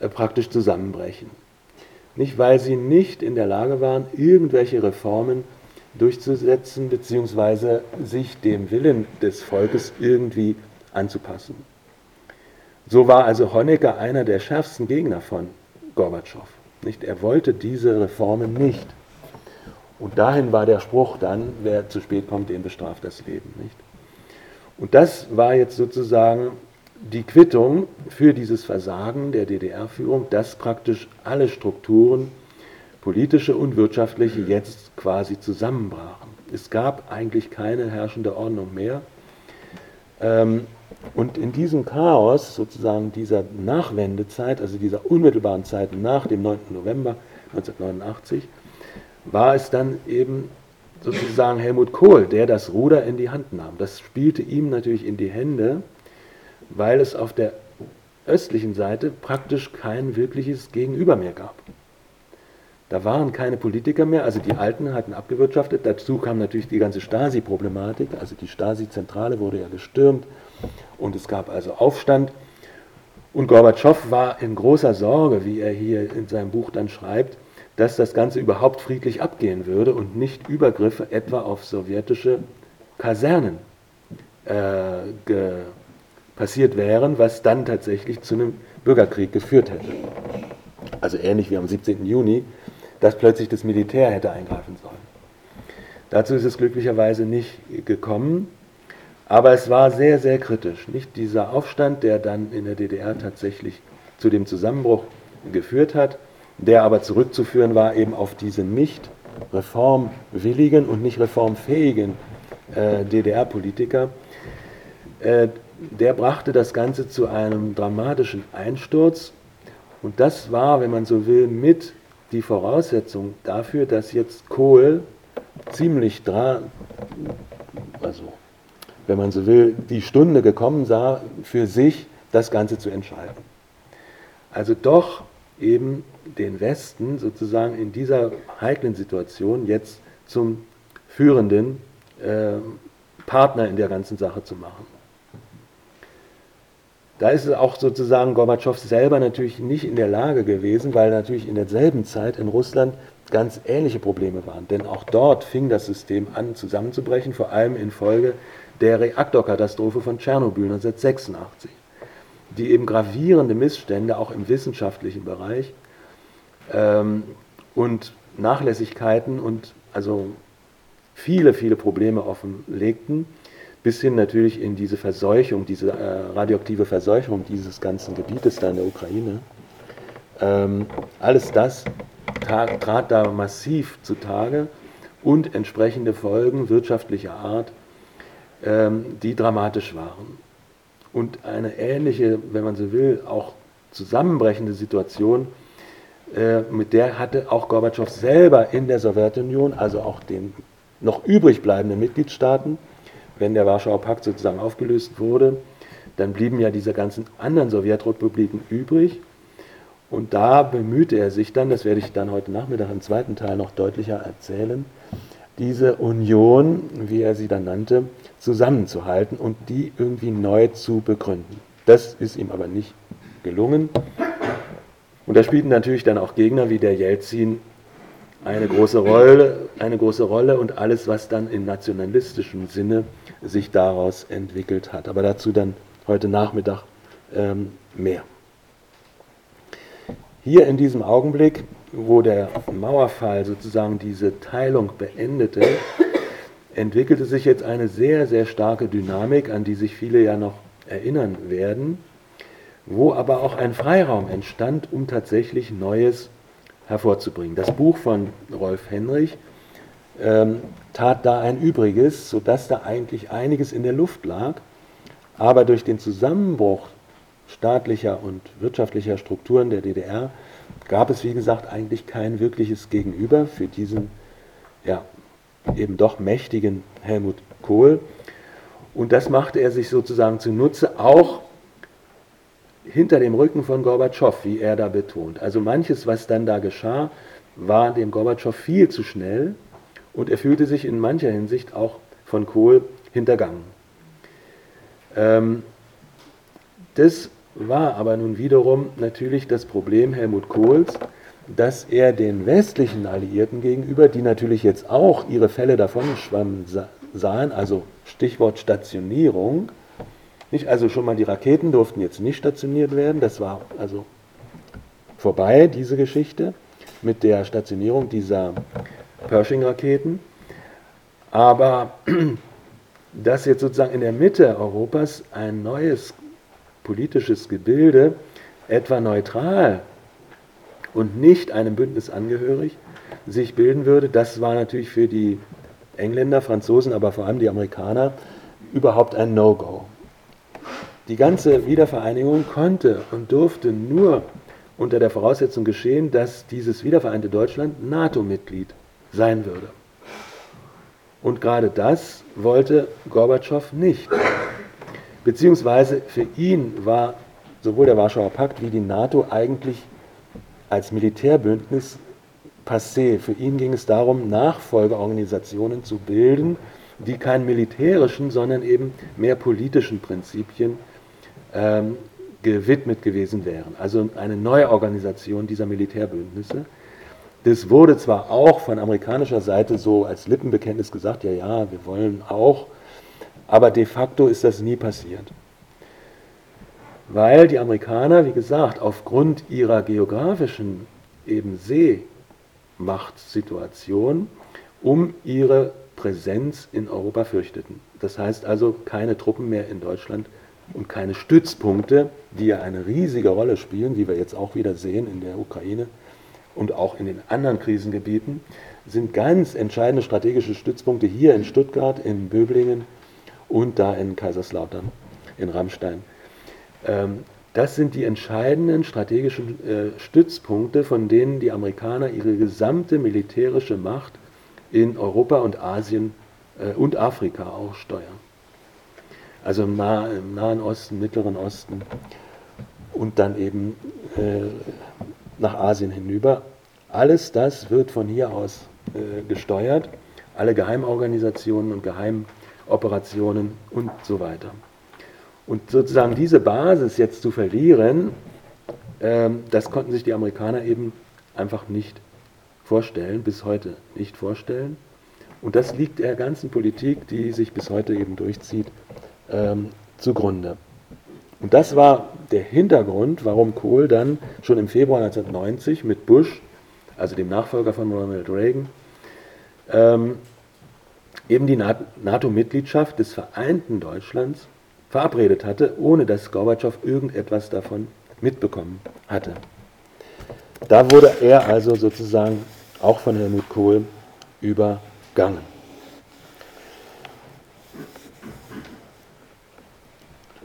äh, praktisch zusammenbrechen. Nicht, weil sie nicht in der Lage waren, irgendwelche Reformen durchzusetzen, beziehungsweise sich dem Willen des Volkes irgendwie anzupassen. So war also Honecker einer der schärfsten Gegner von Gorbatschow. Nicht? Er wollte diese Reformen nicht. Und dahin war der Spruch dann, wer zu spät kommt, den bestraft das Leben. Nicht? Und das war jetzt sozusagen die Quittung für dieses Versagen der DDR-Führung, dass praktisch alle Strukturen, politische und wirtschaftliche, jetzt quasi zusammenbrachen. Es gab eigentlich keine herrschende Ordnung mehr. Ähm, und in diesem Chaos, sozusagen dieser Nachwendezeit, also dieser unmittelbaren Zeit nach dem 9. November 1989, war es dann eben sozusagen Helmut Kohl, der das Ruder in die Hand nahm. Das spielte ihm natürlich in die Hände, weil es auf der östlichen Seite praktisch kein wirkliches Gegenüber mehr gab. Da waren keine Politiker mehr, also die Alten hatten abgewirtschaftet. Dazu kam natürlich die ganze Stasi-Problematik, also die Stasi-Zentrale wurde ja gestürmt und es gab also Aufstand. Und Gorbatschow war in großer Sorge, wie er hier in seinem Buch dann schreibt, dass das Ganze überhaupt friedlich abgehen würde und nicht Übergriffe etwa auf sowjetische Kasernen äh, passiert wären, was dann tatsächlich zu einem Bürgerkrieg geführt hätte. Also ähnlich wie am 17. Juni, dass plötzlich das Militär hätte eingreifen sollen. Dazu ist es glücklicherweise nicht gekommen, aber es war sehr, sehr kritisch. Nicht dieser Aufstand, der dann in der DDR tatsächlich zu dem Zusammenbruch geführt hat, der aber zurückzuführen war eben auf diese nicht reformwilligen und nicht reformfähigen äh, DDR-Politiker, äh, der brachte das Ganze zu einem dramatischen Einsturz. Und das war, wenn man so will, mit die Voraussetzung dafür, dass jetzt Kohl ziemlich dran, also wenn man so will, die Stunde gekommen sah, für sich das Ganze zu entscheiden. Also doch eben den Westen sozusagen in dieser heiklen Situation jetzt zum führenden äh, Partner in der ganzen Sache zu machen. Da ist es auch sozusagen Gorbatschow selber natürlich nicht in der Lage gewesen, weil natürlich in derselben Zeit in Russland ganz ähnliche Probleme waren. Denn auch dort fing das System an zusammenzubrechen, vor allem infolge der Reaktorkatastrophe von Tschernobyl 1986, die eben gravierende Missstände auch im wissenschaftlichen Bereich ähm, und Nachlässigkeiten und also viele, viele Probleme offenlegten, bis hin natürlich in diese Verseuchung, diese äh, radioaktive Verseuchung dieses ganzen Gebietes da in der Ukraine. Ähm, alles das trat da massiv zutage und entsprechende Folgen wirtschaftlicher Art, ähm, die dramatisch waren. Und eine ähnliche, wenn man so will, auch zusammenbrechende Situation äh, mit der hatte auch Gorbatschow selber in der Sowjetunion, also auch den noch übrig bleibenden Mitgliedstaaten, wenn der Warschauer Pakt sozusagen aufgelöst wurde, dann blieben ja diese ganzen anderen Sowjetrepubliken übrig. Und da bemühte er sich dann, das werde ich dann heute Nachmittag im zweiten Teil noch deutlicher erzählen, diese Union, wie er sie dann nannte, zusammenzuhalten und die irgendwie neu zu begründen. Das ist ihm aber nicht gelungen. Und da spielten natürlich dann auch Gegner wie der Jelzin eine große Rolle, eine große Rolle und alles, was dann in nationalistischem Sinne sich daraus entwickelt hat. Aber dazu dann heute Nachmittag ähm, mehr. Hier in diesem Augenblick, wo der Mauerfall sozusagen diese Teilung beendete, entwickelte sich jetzt eine sehr, sehr starke Dynamik, an die sich viele ja noch erinnern werden, wo aber auch ein Freiraum entstand, um tatsächlich Neues hervorzubringen. Das Buch von Rolf Henrich ähm, tat da ein Übriges, sodass da eigentlich einiges in der Luft lag, aber durch den Zusammenbruch staatlicher und wirtschaftlicher Strukturen der DDR gab es, wie gesagt, eigentlich kein wirkliches Gegenüber für diesen ja, eben doch mächtigen Helmut Kohl. Und das machte er sich sozusagen zunutze, auch hinter dem Rücken von Gorbatschow, wie er da betont. Also manches, was dann da geschah, war dem Gorbatschow viel zu schnell und er fühlte sich in mancher Hinsicht auch von Kohl hintergangen. Ähm, das war aber nun wiederum natürlich das Problem Helmut Kohls, dass er den westlichen Alliierten gegenüber, die natürlich jetzt auch ihre Fälle davon schwammen sahen, also Stichwort Stationierung, nicht also schon mal die Raketen durften jetzt nicht stationiert werden, das war also vorbei, diese Geschichte mit der Stationierung dieser Pershing-Raketen. Aber dass jetzt sozusagen in der Mitte Europas ein neues politisches Gebilde, etwa neutral und nicht einem Bündnis angehörig, sich bilden würde, das war natürlich für die Engländer, Franzosen, aber vor allem die Amerikaner überhaupt ein No-Go. Die ganze Wiedervereinigung konnte und durfte nur unter der Voraussetzung geschehen, dass dieses wiedervereinte Deutschland NATO-Mitglied sein würde. Und gerade das wollte Gorbatschow nicht. Beziehungsweise für ihn war sowohl der Warschauer Pakt wie die NATO eigentlich als Militärbündnis passé. Für ihn ging es darum, Nachfolgeorganisationen zu bilden, die keinen militärischen, sondern eben mehr politischen Prinzipien ähm, gewidmet gewesen wären. Also eine neue Organisation dieser Militärbündnisse. Das wurde zwar auch von amerikanischer Seite so als Lippenbekenntnis gesagt, ja, ja, wir wollen auch, aber de facto ist das nie passiert. Weil die Amerikaner, wie gesagt, aufgrund ihrer geografischen eben Seemachtsituation um ihre Präsenz in Europa fürchteten. Das heißt also keine Truppen mehr in Deutschland und keine Stützpunkte, die ja eine riesige Rolle spielen, wie wir jetzt auch wieder sehen in der Ukraine und auch in den anderen Krisengebieten, sind ganz entscheidende strategische Stützpunkte hier in Stuttgart, in Böblingen und da in Kaiserslautern, in Rammstein. Ähm, das sind die entscheidenden strategischen äh, Stützpunkte, von denen die Amerikaner ihre gesamte militärische Macht in Europa und Asien äh, und Afrika auch steuern also im, nah, im Nahen Osten, Mittleren Osten und dann eben äh, nach Asien hinüber. Alles das wird von hier aus äh, gesteuert, alle Geheimorganisationen und Geheimoperationen und so weiter. Und sozusagen diese Basis jetzt zu verlieren, äh, das konnten sich die Amerikaner eben einfach nicht vorstellen, bis heute nicht vorstellen. Und das liegt der ganzen Politik, die sich bis heute eben durchzieht, ähm, zugrunde. Und das war der Hintergrund, warum Kohl dann schon im Februar 1990 mit Bush, also dem Nachfolger von Ronald Reagan, ähm, eben die NATO-Mitgliedschaft des vereinten Deutschlands verabredet hatte, ohne dass Gorbatschow irgendetwas davon mitbekommen hatte. Da wurde er also sozusagen auch von Helmut Kohl übergangen.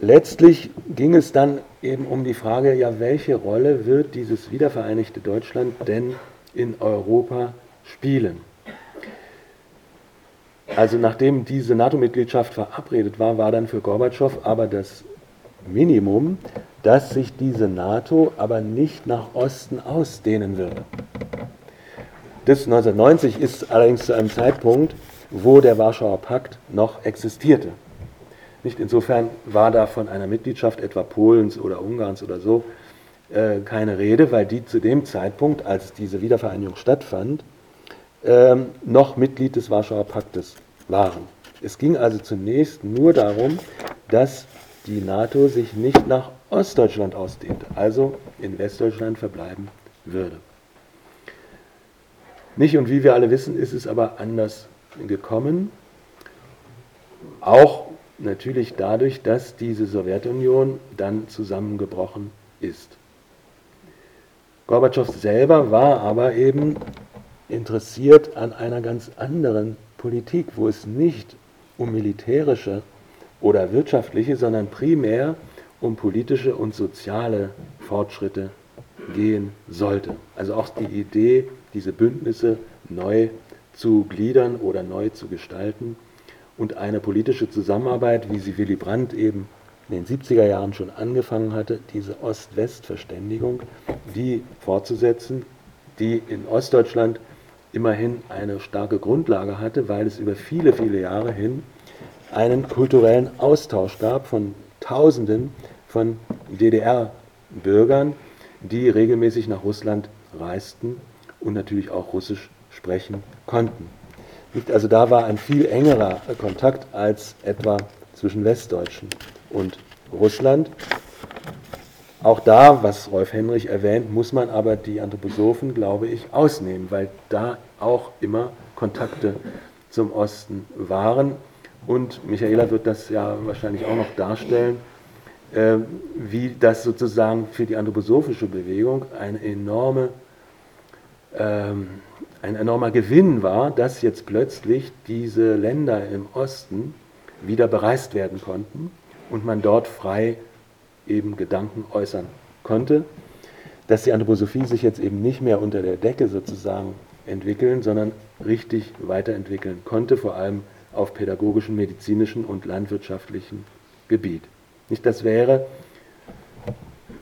letztlich ging es dann eben um die Frage, ja, welche Rolle wird dieses wiedervereinigte Deutschland denn in Europa spielen? Also nachdem diese NATO-Mitgliedschaft verabredet war, war dann für Gorbatschow aber das Minimum, dass sich diese NATO aber nicht nach Osten ausdehnen würde. Das 1990 ist allerdings zu einem Zeitpunkt, wo der Warschauer Pakt noch existierte. Nicht insofern war da von einer Mitgliedschaft etwa Polens oder Ungarns oder so äh, keine Rede, weil die zu dem Zeitpunkt, als diese Wiedervereinigung stattfand, äh, noch Mitglied des Warschauer Paktes waren. Es ging also zunächst nur darum, dass die NATO sich nicht nach Ostdeutschland ausdehnte, also in Westdeutschland verbleiben würde. Nicht und wie wir alle wissen, ist es aber anders gekommen. Auch natürlich dadurch, dass diese Sowjetunion dann zusammengebrochen ist. Gorbatschow selber war aber eben interessiert an einer ganz anderen Politik, wo es nicht um militärische oder wirtschaftliche, sondern primär um politische und soziale Fortschritte gehen sollte. Also auch die Idee, diese Bündnisse neu zu gliedern oder neu zu gestalten und eine politische Zusammenarbeit, wie sie Willy Brandt eben in den 70er Jahren schon angefangen hatte, diese Ost-West-Verständigung, die fortzusetzen, die in Ostdeutschland immerhin eine starke Grundlage hatte, weil es über viele, viele Jahre hin einen kulturellen Austausch gab von Tausenden von DDR-Bürgern, die regelmäßig nach Russland reisten und natürlich auch Russisch sprechen konnten. Also da war ein viel engerer Kontakt als etwa zwischen Westdeutschen und Russland. Auch da, was Rolf Henrich erwähnt, muss man aber die Anthroposophen, glaube ich, ausnehmen, weil da auch immer Kontakte zum Osten waren. Und Michaela wird das ja wahrscheinlich auch noch darstellen, wie das sozusagen für die anthroposophische Bewegung eine enorme ähm, ein enormer Gewinn war, dass jetzt plötzlich diese Länder im Osten wieder bereist werden konnten und man dort frei eben Gedanken äußern konnte, dass die Anthroposophie sich jetzt eben nicht mehr unter der Decke sozusagen entwickeln, sondern richtig weiterentwickeln konnte, vor allem auf pädagogischem, medizinischen und landwirtschaftlichen Gebiet. Nicht das wäre,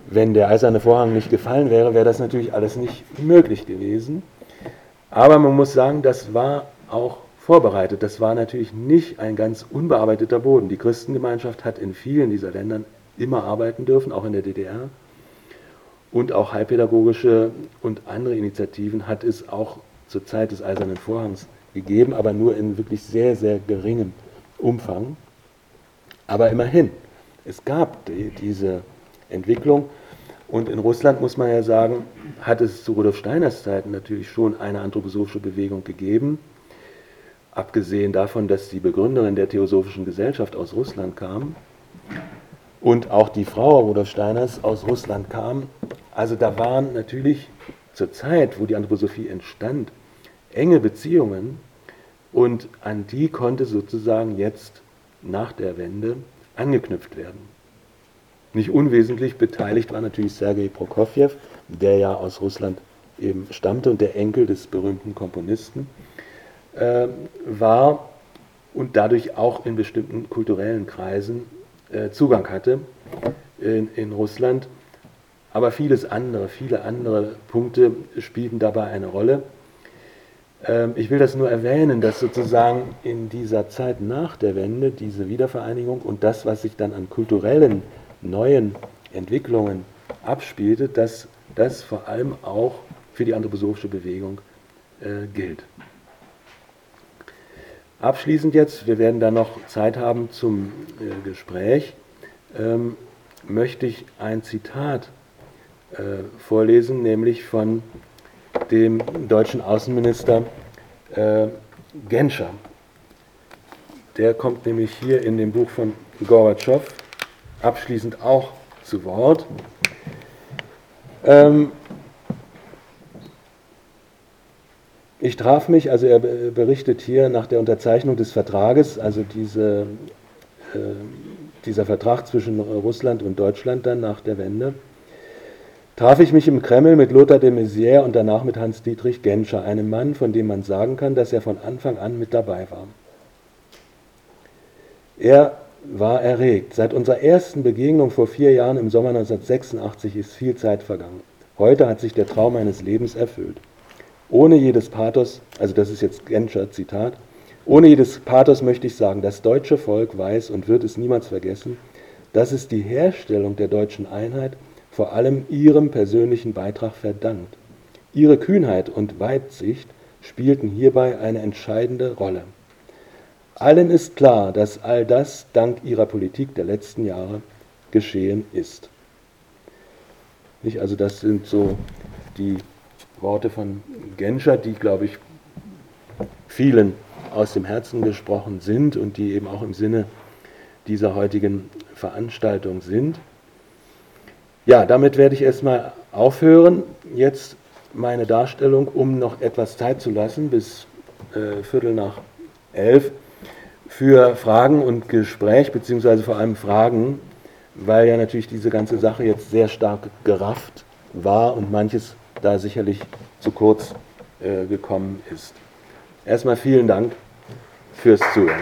wenn der eiserne Vorhang nicht gefallen wäre, wäre das natürlich alles nicht möglich gewesen. Aber man muss sagen, das war auch vorbereitet. Das war natürlich nicht ein ganz unbearbeiteter Boden. Die Christengemeinschaft hat in vielen dieser Ländern immer arbeiten dürfen, auch in der DDR. Und auch heilpädagogische und andere Initiativen hat es auch zur Zeit des Eisernen Vorhangs gegeben, aber nur in wirklich sehr, sehr geringem Umfang. Aber immerhin, es gab die, diese Entwicklung und in Russland muss man ja sagen, hat es zu Rudolf Steiners Zeiten natürlich schon eine anthroposophische Bewegung gegeben. Abgesehen davon, dass die Begründerin der Theosophischen Gesellschaft aus Russland kam und auch die Frau Rudolf Steiners aus Russland kam. Also da waren natürlich zur Zeit, wo die Anthroposophie entstand, enge Beziehungen und an die konnte sozusagen jetzt nach der Wende angeknüpft werden. Nicht unwesentlich beteiligt war natürlich Sergei Prokofjew, der ja aus Russland eben stammte und der Enkel des berühmten Komponisten äh, war und dadurch auch in bestimmten kulturellen Kreisen äh, Zugang hatte in, in Russland. Aber vieles andere, viele andere Punkte spielten dabei eine Rolle. Ähm, ich will das nur erwähnen, dass sozusagen in dieser Zeit nach der Wende diese Wiedervereinigung und das, was sich dann an kulturellen neuen Entwicklungen abspielte, dass das vor allem auch für die anthroposophische Bewegung äh, gilt. Abschließend jetzt, wir werden da noch Zeit haben zum äh, Gespräch, ähm, möchte ich ein Zitat äh, vorlesen, nämlich von dem deutschen Außenminister äh, Genscher. Der kommt nämlich hier in dem Buch von Gorbatschow abschließend auch zu Wort. Ähm, ich traf mich, also er berichtet hier nach der Unterzeichnung des Vertrages, also diese äh, dieser Vertrag zwischen Russland und Deutschland dann nach der Wende, traf ich mich im Kreml mit Lothar de Maizière und danach mit Hans-Dietrich Genscher, einem Mann, von dem man sagen kann, dass er von Anfang an mit dabei war. Er war erregt. Seit unserer ersten Begegnung vor vier Jahren im Sommer 1986 ist viel Zeit vergangen. Heute hat sich der Traum meines Lebens erfüllt. Ohne jedes Pathos, also das ist jetzt Genscher Zitat, ohne jedes Pathos möchte ich sagen, das deutsche Volk weiß und wird es niemals vergessen, dass es die Herstellung der deutschen Einheit vor allem ihrem persönlichen Beitrag verdankt. Ihre Kühnheit und Weitsicht spielten hierbei eine entscheidende Rolle. Allen ist klar, dass all das dank ihrer Politik der letzten Jahre geschehen ist. Nicht? Also das sind so die Worte von Genscher, die, glaube ich, vielen aus dem Herzen gesprochen sind und die eben auch im Sinne dieser heutigen Veranstaltung sind. Ja, damit werde ich erstmal aufhören. Jetzt meine Darstellung, um noch etwas Zeit zu lassen, bis äh, Viertel nach elf, für Fragen und Gespräch, beziehungsweise vor allem Fragen, weil ja natürlich diese ganze Sache jetzt sehr stark gerafft war und manches da sicherlich zu kurz äh, gekommen ist. Erstmal vielen Dank fürs Zuhören.